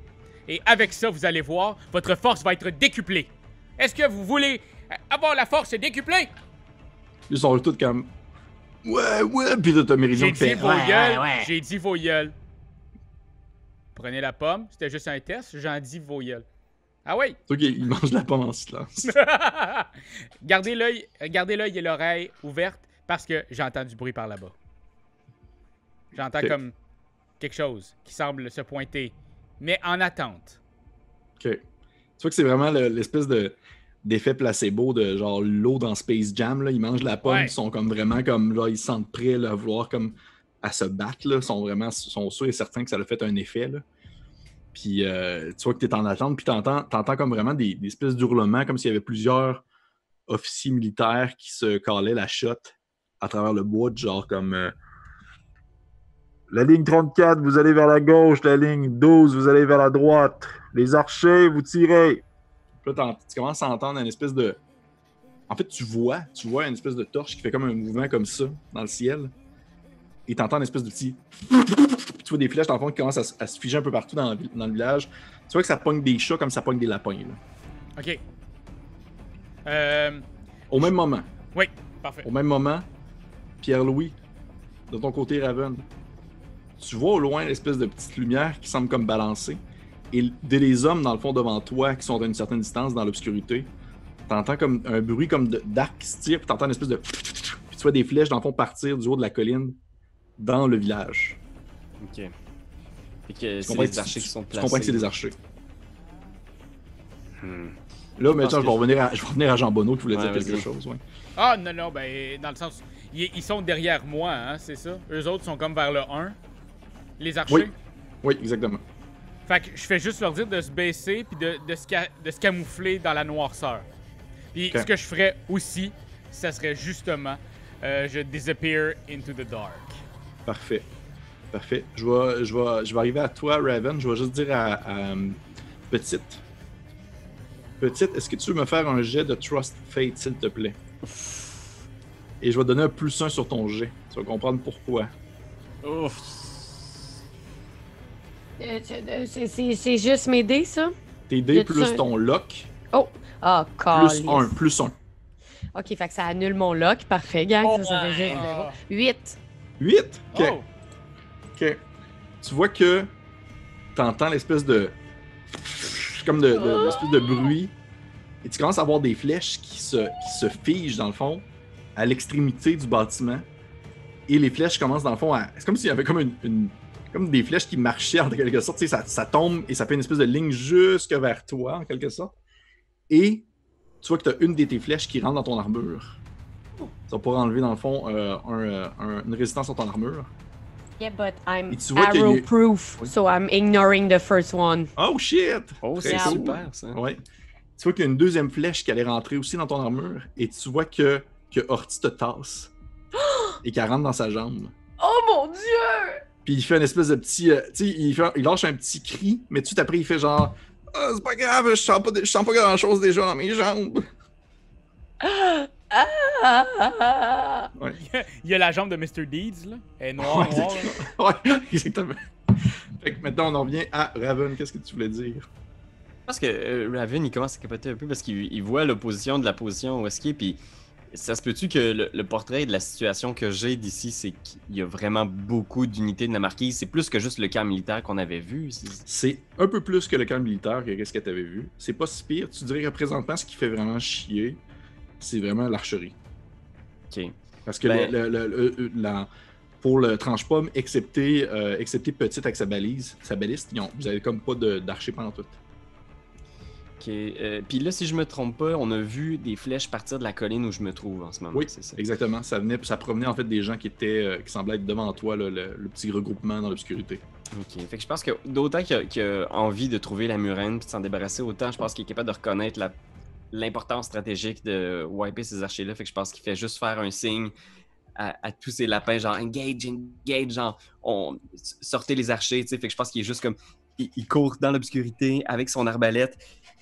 Et avec ça, vous allez voir, votre force va être décuplée. Est-ce que vous voulez avoir la force décuplée? Ils sont tous comme. Ouais, ouais, puis là, t'as Méridion J'ai dit vos Ouais, gueules. ouais, ouais. J'ai dit vos gueules. Prenez la pomme. C'était juste un test. J'en dis vos gueules. Ah oui. Vois qu'il mange la pomme en silence. gardez l'œil, gardez l'œil et l'oreille ouvertes parce que j'entends du bruit par là-bas. J'entends Ok. comme quelque chose qui semble se pointer, mais en attente. Ok. Tu vois que c'est vraiment le- l'espèce de d'effet placebo de genre l'eau dans Space Jam. Là. Ils mangent la pomme, Ouais. ils sont comme vraiment comme là, ils se sentent prêts là, à vouloir comme à se battre. Là. Ils sont vraiment sont sûrs et certains que ça a fait un effet. Là. Puis euh, tu vois que tu es en attente, puis tu entends, comme vraiment des, des espèces d'hurlements, comme s'il y avait plusieurs officiers militaires qui se calaient la shot à travers le bois, de genre comme euh, la ligne 34, vous allez vers la gauche. La ligne 12, vous allez vers la droite. Les archers, vous tirez. Puis là, tu commences à entendre une espèce de. En fait, tu vois, tu vois une espèce de torche qui fait comme un mouvement comme ça dans le ciel. Et t'entends une espèce de petit. Puis tu vois des flèches dans le fond qui commencent à, se- à se figer un peu partout dans, le vi- dans le village. Tu vois que ça pogne des chats comme ça pogne des lapins. là. Ok. Euh, Au même moment, oui, parfait. au même moment, Pierre-Louis, de ton côté, Raven, tu vois au loin l'espèce de petite lumière qui semble comme balancer. Et des les hommes, dans le fond, devant toi, qui sont à une certaine distance dans l'obscurité, t'entends comme un bruit comme d'arc qui se tire, puis t'entends une espèce de. Puis tu vois des flèches, dans le fond, partir du haut de la colline dans le village. Ok. Fait que c'est comprends les que tu- archers qui sont placés. comprends que c'est des archers. Hmm. Là, pense maintenant, je vais revenir à, je vais revenir à Jean Bonneau qui voulait Ouais, dire quelque chose. Ouais. Ah non, non, ben, dans le sens. Ils, ils sont derrière moi, hein, c'est ça? Eux autres sont comme vers le 1. Les archers? Oui. Oui, exactement. Fait que je fais juste leur dire de se baisser puis de, de, se, ca- de se camoufler dans la noirceur. Puis ce que je ferais aussi, ça serait justement euh, je disappear into the dark. Parfait. Parfait. Je vais, je, vais, je vais arriver à toi, Raven. Je vais juste dire à, à, euh, Petite. Petite, est-ce que tu veux me faire un jet de Trust Fate, s'il te plaît? Et je vais donner un plus 1 sur ton jet. Tu vas comprendre pourquoi. Ouf. Euh, c'est- c'est- juste m'aider, ça? Tes dés plus un- ton lock, Ah, plus. 1, plus 1. Ok, fait que ça annule mon lock. Parfait, gang. ça, ça fait juste Ah. 8. 8? Ok. Oh! Ok. Tu vois que t'entends l'espèce de. comme de, de- l'espèce de bruit. Et tu commences à voir des flèches qui se, qui se figent, dans le fond, à l'extrémité du bâtiment. Et les flèches commencent, dans le fond, à. C'est comme s'il y avait comme une. une- comme des flèches qui marchaient en quelque sorte. Tu sais, ça, ça tombe et ça fait une espèce de ligne jusque vers toi, en quelque sorte. Et tu vois que tu as une de tes flèches qui rentre dans ton armure. Ça va pouvoir enlever, dans le fond, euh, un, euh, un- une résistance sur ton armure. Yeah, but I'm Et tu vois qu'il y a- arrow proof, Oui. so I'm ignoring the first one. Oh shit! Oh, c'est cool. super ça. Ouais. Tu vois qu'il y a une deuxième flèche qui allait rentrer aussi dans ton armure et tu vois que, que Horty te tasse et qu'elle rentre dans sa jambe. Oh mon dieu! Puis il fait une espèce de petit. euh, tu sais, il, fait- il lâche un petit cri, mais tout après, il fait genre Ah, c'est pas grave, je sens pas, de- je sens pas grand chose déjà dans mes jambes. Ah! Ouais, Il y a la jambe de Mr. Deeds, là. Elle est noire, Ouais, noire. là. ouais exactement. Fait que maintenant, on en revient à Raven. Qu'est-ce que tu voulais dire? Je pense que euh, Raven il commence à capoter un peu parce qu'il il voit l'opposition de la position où est-ce qu'il est, puis ça se peut-tu que le, le portrait de la situation que j'ai d'ici, c'est qu'il y a vraiment beaucoup d'unités de la marquise? C'est plus que juste le camp militaire qu'on avait vu? c'est- un peu plus que le camp militaire que ce que tu avais vu. C'est pas si pire. Tu dirais que présentement, ce qui fait vraiment chier, c'est vraiment l'archerie. Ok. Parce que Ben- le- le- le- le- la- pour le tranche-pomme, excepté, euh, excepté petite avec sa balise, sa baliste, ils ont- vous avez comme pas d'archer pendant tout. Ok. euh, Puis là, si je me trompe pas, on a vu des flèches partir de la colline où je me trouve en ce moment. Oui, c'est ça. Exactement. Ça, venait, ça provenait en fait des gens qui étaient euh, qui semblaient être devant toi, là, le, le petit regroupement dans l'obscurité. Ok. Fait que je pense que d'autant qu'il a, a envie de trouver la murène puis de s'en débarrasser, autant je pense qu'il est capable de reconnaître la- l'importance stratégique de wiper ces archers-là. Fait que je pense qu'il fait juste faire un signe à, à tous ces lapins, genre engage, engage, genre on, sortez les archers, tu sais. Fait que je pense qu'il est juste comme. Il, il court dans l'obscurité avec son arbalète,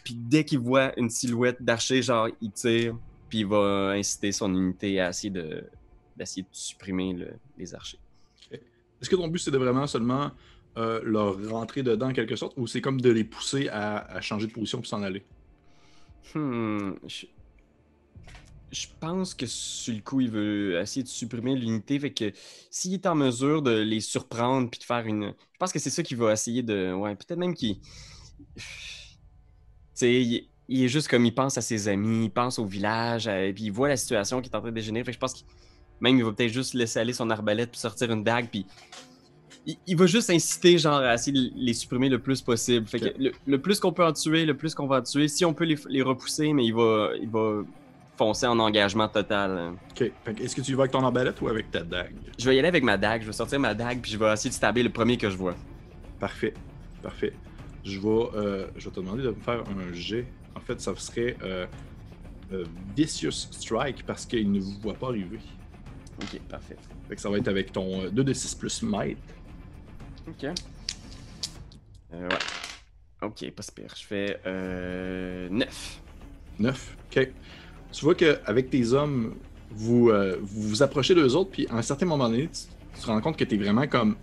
puis dès qu'il voit une silhouette d'archer, genre il tire, puis il va inciter son unité à essayer de d'essayer de supprimer le- les archers. Est-ce que ton but c'est de vraiment seulement euh, leur rentrer dedans en quelque sorte, ou c'est comme de les pousser à, à changer de position pour s'en aller? Hmm, je... je pense que sur le coup, il veut essayer de supprimer l'unité. Fait que s'il est en mesure de les surprendre puis de faire une. Je pense que c'est ça qu'il va essayer de. Ouais, peut-être même qu'il. Sais, il... il est juste comme il pense à ses amis, il pense au village, euh, puis il voit la situation qui est en train de dégénérer. Fait que je pense qu'il. Même il va peut-être juste laisser aller son arbalète puis sortir une dague, puis. Il, il va juste inciter, genre, à essayer de les supprimer le plus possible. Fait que le, le plus qu'on peut en tuer, le plus qu'on va en tuer. Si on peut les, les repousser, mais il va, il va foncer en engagement total. Ok. Fait que Est-ce que tu y vas avec ton arbalète ou avec ta dague? Je vais y aller avec ma dague, je vais sortir ma dague, puis je vais essayer de stabber le premier que je vois. Parfait. Parfait. Je vais, euh, je vais te demander de me faire un jet. En fait, ça serait euh, euh, Vicious Strike parce qu'il ne vous voit pas arriver. Ok, parfait. Fait que ça va être avec ton euh, 2 de 6 plus might. Ok. Ouais. Ok, pas super. Je fais euh, 9. 9. Ok. Tu vois qu'avec tes hommes, vous, vous vous approchez d'eux autres, puis à un certain moment donné, tu, tu te rends compte que tu es vraiment comme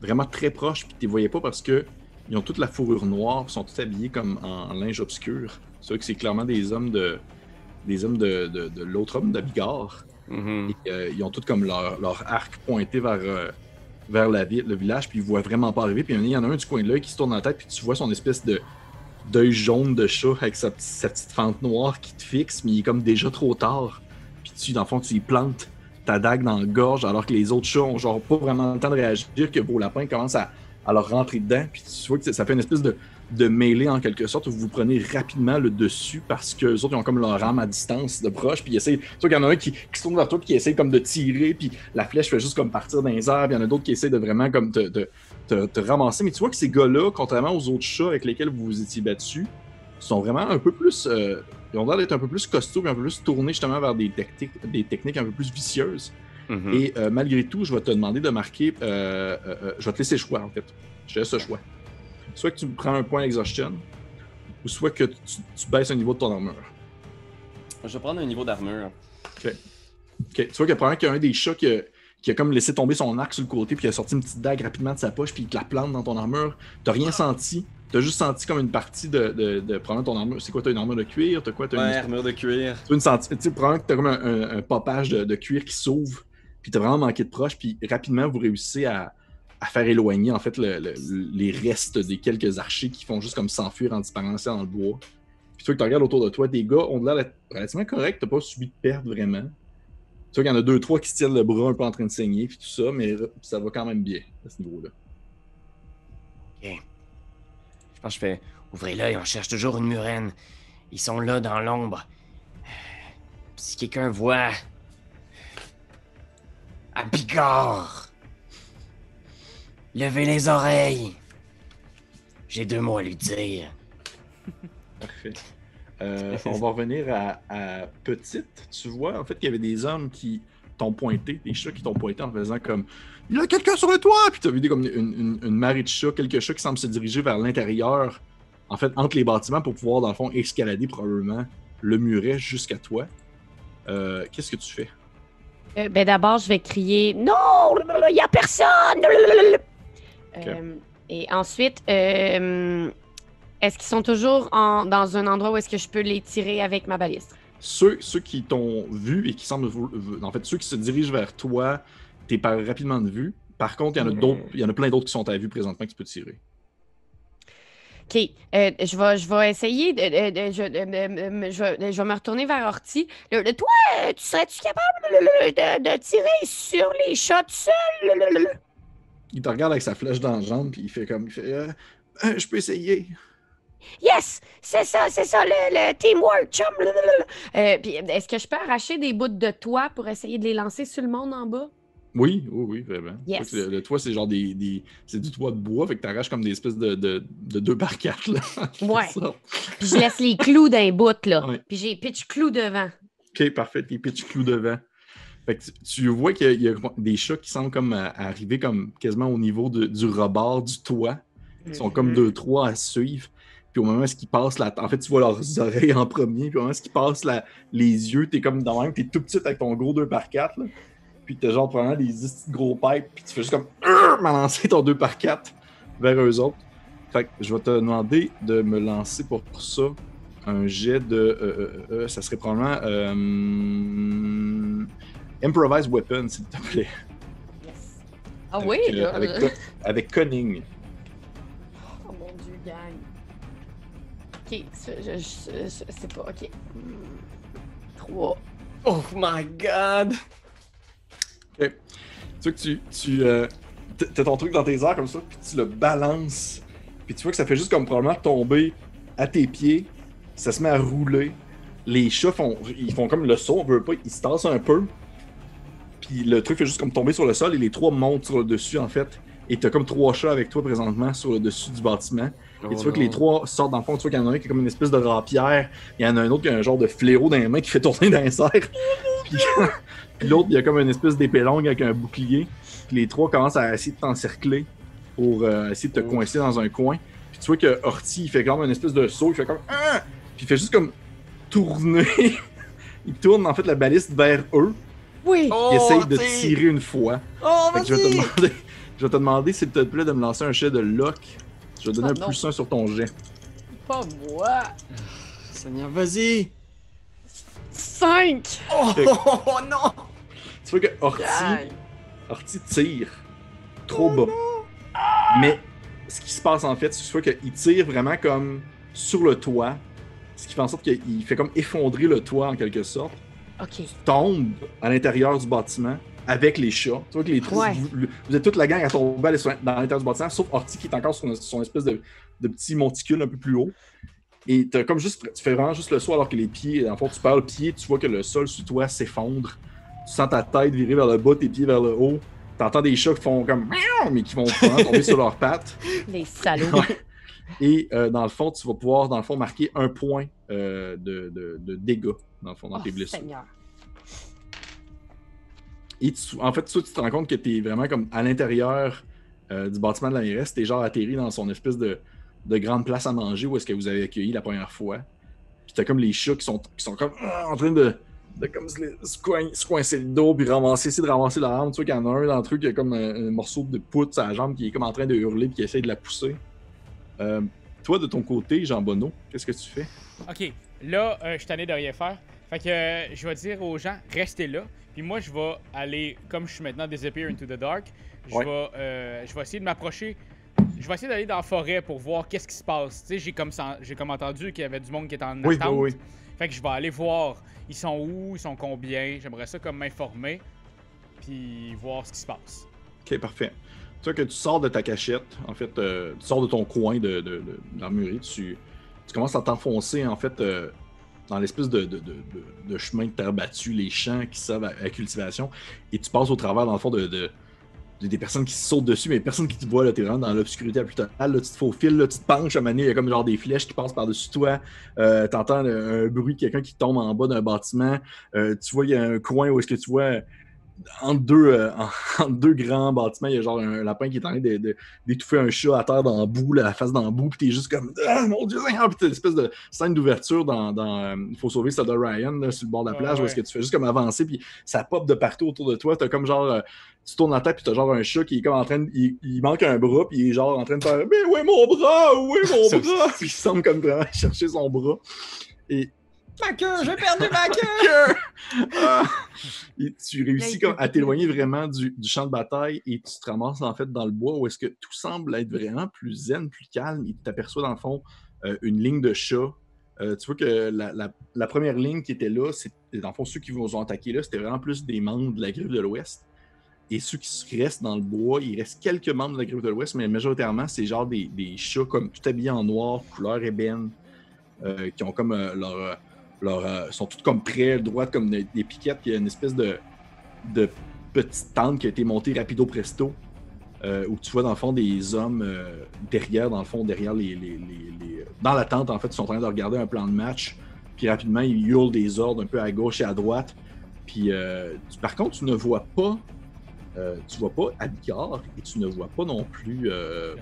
vraiment très proche, puis tu les voyais pas parce que ils ont toute la fourrure noire, ils sont tous habillés comme en, en linge obscur. C'est vrai que c'est clairement des hommes de des hommes de, de, de l'autre homme d'Abigard. Mhm. Et, euh, ils ont tous comme leur, leur arc pointé vers, euh, vers la ville, le village, puis ils voient vraiment pas arriver. Puis il y en a un du coin de l'œil qui se tourne dans la tête, puis tu vois son espèce de d'œil jaune de chat avec sa, petite- sa petite fente noire qui te fixe, mais il est comme déjà trop tard. Puis tu, dans le fond, tu y plantes ta dague dans la gorge, alors que les autres chats ont genre pas vraiment le temps de réagir, que vos lapins commencent à, à leur rentrer dedans. Puis tu vois que ça- fait une espèce de, de mêlée en quelque sorte où vous prenez rapidement le dessus parce que les autres ont comme leur arme à distance de proche. Puis ils essayent. Tu vois qu'il y en a un qui, se tourne vers toi puis qui essaye comme de tirer, puis la flèche fait juste comme partir dans les airs. Puis il y en a d'autres qui essaient de vraiment comme te, te, ramasser. Mais tu vois que ces gars-là, contrairement aux autres chats avec lesquels vous vous étiez battus, sont vraiment un peu plus. euh, ils ont l'air d'être un peu plus costauds un peu plus tournés justement vers des, des techniques un peu plus vicieuses. Mhm. Et euh, malgré tout, je vais te demander de marquer. euh, euh, euh, je vais te laisser le choix, en fait. Je te laisse le choix. Soit que tu prends un point exhaustion, ou soit que tu, tu baisses le niveau de ton armure. Je vais prendre un niveau d'armure. Ok. Tu vois que probablement qu'il y a un des chats qui a, qui a comme laissé tomber son arc sur le côté, puis qui a sorti une petite dague rapidement de sa poche, puis il te la plante dans ton armure. T'as rien senti? T'as juste senti comme une partie de, de, de prendre ton armure. C'est quoi, t'as une armure de cuir? T'as quoi? T'as une Ouais, armure de cuir. tu vois une senti- tu sais, probablement que t'as comme un, un- un popage de, de cuir qui s'ouvre, puis t'as vraiment manqué de proche, puis rapidement vous réussissez à, faire éloigner en fait le- le- les restes des quelques archers qui font juste comme s'enfuir en disparaissant dans le bois. Puis toi que tu regardes autour de toi, tes gars ont l'air relativement corrects, t'as pas subi de perte vraiment. Tu vois qu'il y en a deux, trois qui se tiennent le bras un peu en train de saigner, puis tout ça, mais ça va quand même bien à ce niveau-là. Je pense que je fais ouvrez l'œil, on cherche toujours une murène. Ils sont là dans l'ombre. Si quelqu'un voit. À Bigorre. Levez les oreilles. J'ai deux mots à lui dire. Parfait. Euh, on va revenir à, Petite. Tu vois, en fait, qu'il y avait des hommes qui t'ont pointé, des chats qui t'ont pointé en faisant comme Il y a quelqu'un sur le toit! Puis t'as vu des, comme une, une- une marée de chats, quelques chats qui semblent se diriger vers l'intérieur, en fait, entre les bâtiments pour pouvoir, dans le fond, escalader probablement le muret jusqu'à toi. Euh, Qu'est-ce que tu fais? Euh, ben d'abord, je vais crier non. Il n'y a personne! Euh, et ensuite, euh, est-ce qu'ils sont toujours en- dans un endroit où est-ce que je peux les tirer avec ma baliste? Ceux, ceux qui t'ont vu et qui semblent. En fait, ceux qui se dirigent vers toi, t'es pas rapidement de vue. Par contre, il y en a d'autres, il y en a plein d'autres qui sont à vue présentement que tu peux tirer. OK. euh, je, vais, je vais essayer de. de- de- je, de- de- de- je vais, je vais me retourner vers Orti. Le, le- toi, tu serais-tu capable le- le- de, de tirer sur les shots seul? le- Il te regarde avec sa flèche dans la jambe, puis il fait comme. Il fait, euh, Euh, je peux essayer. Yes, c'est ça, c'est ça, le, le teamwork, chum. euh, puis est-ce que je peux arracher des bouts de toit pour essayer de les lancer sur le monde en bas? Oui, oui, oui, vraiment. Yes. Le, le toit, c'est genre des, des- C'est du toit de bois, fait que t'arraches comme des espèces de, de, de 2 par 4 là. Ouais. Puis je laisse les clous d'un bout, là. Ouais. Puis j'ai pitch clous devant. Ok, parfait, tes pitch clous devant. Fait que tu, vois qu'il y, a- il y a des chats qui semblent comme à arriver comme quasiment au niveau de- du rebord du toit. Ils sont comme Mhm. deux, trois à suivre. Puis au moment où ils passent la... En fait, tu vois leurs oreilles en premier. Puis au moment où ils passent la... les yeux, t'es comme dans même, t'es tout petit avec ton gros 2 par 4 là. Puis t'as genre probablement des petits gros pipes. Puis tu fais juste comme Urgh! m'alancer ton 2 par 4 vers eux autres. Fait que je vais te demander de me lancer pour, pour ça un jet de. euh, euh, euh, ça serait probablement. euh, Improvise Weapon, s'il te plaît. Yes. Ah Avec, oui, euh, là. avec, avec Cunning. Oh mon dieu, gang. Ok, c'est- je, je, je- c'est pas. Ok. Hmm. Trois. Oh my god! Tu vois que tu. tu euh, t'as ton truc dans tes airs comme ça, puis tu le balances. Puis tu vois que ça fait juste comme probablement tomber à tes pieds. Ça se met à rouler. Les chats font, ils font comme le saut, on veut pas, ils se tassent un peu. Puis le truc fait juste comme tomber sur le sol et les trois montent sur le dessus en fait. Et t'as comme trois chats avec toi présentement sur le dessus du bâtiment. Oh Et tu vois que les trois sortent dans le fond, tu vois qu'il y en a un qui est comme une espèce de rapière, il y en a un autre qui a un genre de fléau dans les mains qui fait tourner dans les serres. Puis, puis l'autre, il y a comme une espèce d'épée longue avec un bouclier. Puis les trois commencent à essayer de t'encercler pour euh, essayer de te Oh. coincer dans un coin. Puis tu vois que Horty, il fait comme une espèce de saut, il fait comme ah! Puis il fait juste comme tourner. il tourne en fait la baliste vers eux. Oui. Oh, Il essaye de tirer une fois. Oh, Fait que je vais te demander, je vais te demander s'il te plaît de me lancer un jet de lock. Je vais donner Oh, un non. plus 1 sur ton jet. Pas moi. Seigneur, vas-y! Cinq. Oh, Fait- oh, oh, non! Tu vois que Horty. Horty tire trop bas. Mais ce qui se passe en fait, c'est que tu vois qu'il tire vraiment comme sur le toit. Ce qui fait en sorte qu'il fait comme effondrer le toit en quelque sorte. Ok. Tombe à l'intérieur du bâtiment avec les chats. Tu vois que les trois, Ouais. vous, vous êtes toute la gang à tomber dans l'intérieur du bâtiment, sauf Horty qui est encore sur son espèce de, de petit monticule un peu plus haut. Et comme juste, tu fais vraiment juste le saut alors que les pieds, en fond, tu perds le pied, tu vois que le sol sous toi s'effondre. Tu sens ta tête virer vers le bas, tes pieds vers le haut. T'entends des chats qui font comme mais qui vont vraiment tomber sur leurs pattes. Les salauds. Et euh, dans le fond, tu vas pouvoir, dans le fond, marquer un point euh, de, de- de dégâts, dans le fond, dans Oh, tes blessures. Seigneur. Et tu- en fait, tu te rends compte que tu es vraiment comme à l'intérieur euh, du bâtiment de la mairesse. Tu es genre atterri dans son espèce de, de grande place à manger où est-ce que vous avez accueilli la première fois. Puis t'as comme les chats qui sont, qui sont comme ah, en train de, de comme se, se coin- se coincer le dos puis ramasser, essayer de ramasser leur arme. Tu vois qu'il y en a un d'entre eux qui a comme un, un morceau de poutre sur la jambe qui est comme en train de hurler puis qui essaie de la pousser. Euh, toi, de ton côté, Jean Bonneau, qu'est-ce que tu fais? Ok, là, euh, je suis tanné de rien faire. Fait que euh, je vais dire aux gens, restez là. Puis moi, je vais aller, comme je suis maintenant disappear into the dark, je, Ouais. vais, euh, je vais essayer de m'approcher. Je vais essayer d'aller dans la forêt pour voir qu'est-ce qui se passe. Tu sais, j'ai comme, j'ai comme entendu qu'il y avait du monde qui était en Oui, attente. oui, oui. Fait que je vais aller voir. Ils sont où, ils sont combien. J'aimerais ça comme m'informer. Puis voir ce qui se passe. Ok, parfait. Tu vois que tu sors de ta cachette, en fait, euh, tu sors de ton coin de, de, tu, tu commences à t'enfoncer, en fait, euh, dans l'espèce de, de, de, chemin de terre battue, les champs qui servent à, à la cultivation, et tu passes au travers, dans le fond, de- des personnes qui se sautent dessus, mais personne qui te voit, là, t'es vraiment dans l'obscurité plus totale, là, tu te faufiles, là, tu te penches, à un il y a comme genre des flèches qui passent par-dessus toi, euh, t'entends un, un bruit, quelqu'un qui tombe en bas d'un bâtiment, euh, tu vois, il y a un coin où est-ce que tu vois entre deux, euh, en- deux grands bâtiments, il y a genre un lapin qui est en train d'étouffer un chat à terre dans le bout, là, la face dans le bout, puis t'es juste comme Ah mon dieu, Seigneur! puis t'as une espèce de scène d'ouverture dans, dans euh, Il faut sauver Soldat Ryan là, sur le bord de la Ah plage, où est-ce que tu fais juste comme avancer, puis ça pop de partout autour de toi. T'as comme genre. euh, tu tournes la tête, puis t'as genre un chat qui est comme en train de. Il, il manque un bras, puis il est genre en train de faire Mais où est mon bras? Où est mon bras? Puis il semble comme vraiment chercher son bras. Et Ma queue, j'ai perdu ma queue! Ah! Et tu réussis comme à t'éloigner vraiment du, du champ de bataille et tu te ramasses en fait dans le bois où est-ce que tout semble être vraiment plus zen, plus calme et tu t'aperçois dans le fond euh, une ligne de chats. Euh, tu vois que la, la- la première ligne qui était là, c'est dans le fond ceux qui vous ont attaqué là, c'était vraiment plus des membres de la griffe de l'Ouest. Et ceux qui restent dans le bois, il reste quelques membres de la griffe de l'Ouest, mais majoritairement, c'est genre des, des chats comme tout habillés en noir, couleur ébène, euh, qui ont comme euh, leur. Euh, leur, euh, sont toutes comme près, droites comme des, des piquettes. Puis il y a une espèce de, de petite tente qui a été montée rapido presto. euh, où tu vois dans le fond des hommes euh, derrière, dans le fond, derrière les, les- les- les- Dans la tente, en fait, ils sont en train de regarder un plan de match. Puis rapidement, ils hurlent des ordres un peu à gauche et à droite. Puis euh, tu- par contre, tu ne vois pas. euh, tu vois pas Abicard et tu ne vois pas non plus euh,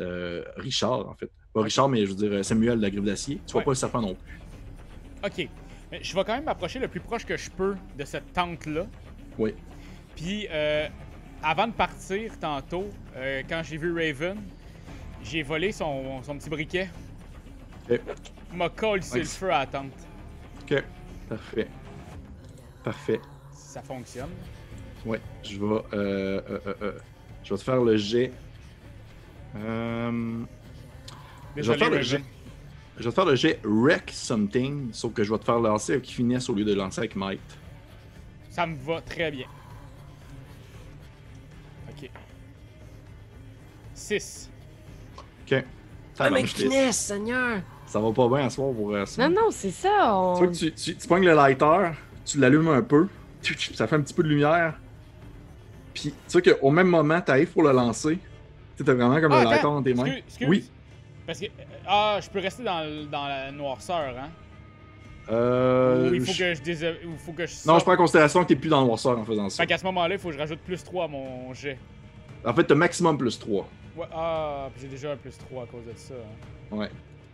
euh, Richard, en fait. Pas Richard, mais je veux dire Samuel de la griffe d'acier. Tu vois Ouais. pas le serpent non plus. Ok. Je vais quand même m'approcher le plus proche que je peux de cette tente-là. Oui. Puis, euh, avant de partir tantôt, euh, quand j'ai vu Raven, j'ai volé son, son petit briquet. Ok. M'a collé sur le feu à la tente. Ok. Parfait. Parfait. Ça fonctionne. Ouais, je vais, euh, euh, euh, je vais te faire le jet. Euh, je vais faire le jet. Je vais te faire le jet Wreck Something, sauf que je vais te faire lancer avec finesse au lieu de lancer avec Might. Ça me va très bien. Ok. 6. Ok. Ça, Ah, mais marche, finesse, Seigneur! ça va pas bien à soir pour euh, ça. Non, non, c'est ça. on- Tu vois que tu, tu, tu pognes le lighter, tu l'allumes un peu, ça fait un petit peu de lumière. Puis tu vois qu'au même moment, tu arrives pour le lancer. Tu vraiment comme Ah, le lighter dans tes mains. Excuse, excuse. Oui. Parce que. euh, Ah, je peux rester dans, le- dans la noirceur, hein? Euh, Ou il faut je- que je. dés- ou il faut que je Non, je prends en considération que t'es plus dans le noirceur en faisant ça. Fait qu'à ce moment-là, il faut que je rajoute plus 3 à mon jet. En fait, t'as maximum plus 3. Ouais, ah, puis j'ai déjà un plus 3 à cause de ça. hein. Ouais.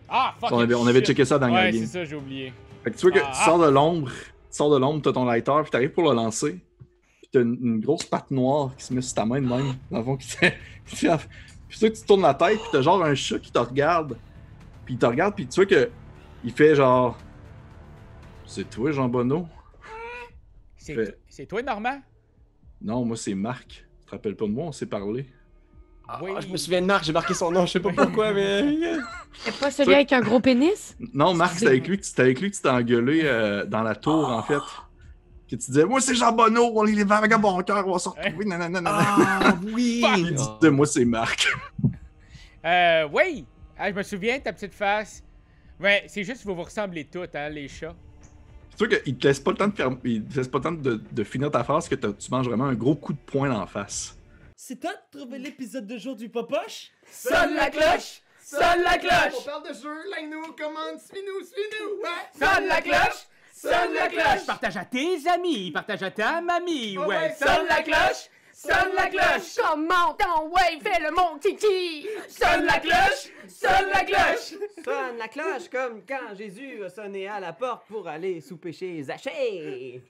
Ah, fuck! on, avait, on avait checké ça dans la Ouais, game. c'est ça, j'ai oublié. Fait que tu vois que Ah, tu ah. sors de l'ombre, tu sors de l'ombre, t'as ton lighter, puis t'arrives pour le lancer. Puis t'as une, une grosse patte noire qui se met sur ta main de même, dans le fond, qui Puis tu vois que tu tournes la tête, puis t'as genre un chat qui te regarde. Puis il te regarde, puis tu vois que. Il fait genre. C'est toi, Jean Bonneau? C'est Fait- to- c'est toi, Normand? Non, moi c'est Marc. Tu te rappelles pas de moi, on s'est parlé. Ah, Oui. je me souviens de Marc, j'ai marqué son nom, je sais pas pourquoi, mais. C'est pas celui avec un gros pénis? Non, Marc, c'était avec lui que tu- c'était avec lui que tu t'es engueulé euh, dans la tour, en fait. Que tu disais, moi c'est Jean Bonneau, on est les vagabonds cœur, on va se retrouver, nanana. Ah, oui! Puis il disait, moi c'est Marc. Euh, oui! Ah, je me souviens de ta petite face. Ouais, c'est juste que vous vous ressemblez toutes, hein, les chats. C'est sûr qu'il te laisse pas le temps de, faire... il te laisse pas le temps de, de finir ta phrase que t'as- tu manges vraiment un gros coup de poing dans la face. C'est toi de trouver l'épisode de jour du Popoche? Sonne la cloche! Sonne la cloche! parle de jeu, like-nous, commande, suis-nous, suis-nous, ouais! Sonne la cloche! Sonne la cloche! Partage à tes amis, partage à ta mamie, ouais. Sonne la cloche! Sonne la cloche! Comment ton ouais, fais le mon kiki! Sonne la cloche! Sonne la cloche! Sonne la cloche comme quand Jésus a sonné à la porte pour aller souper chez Zachée.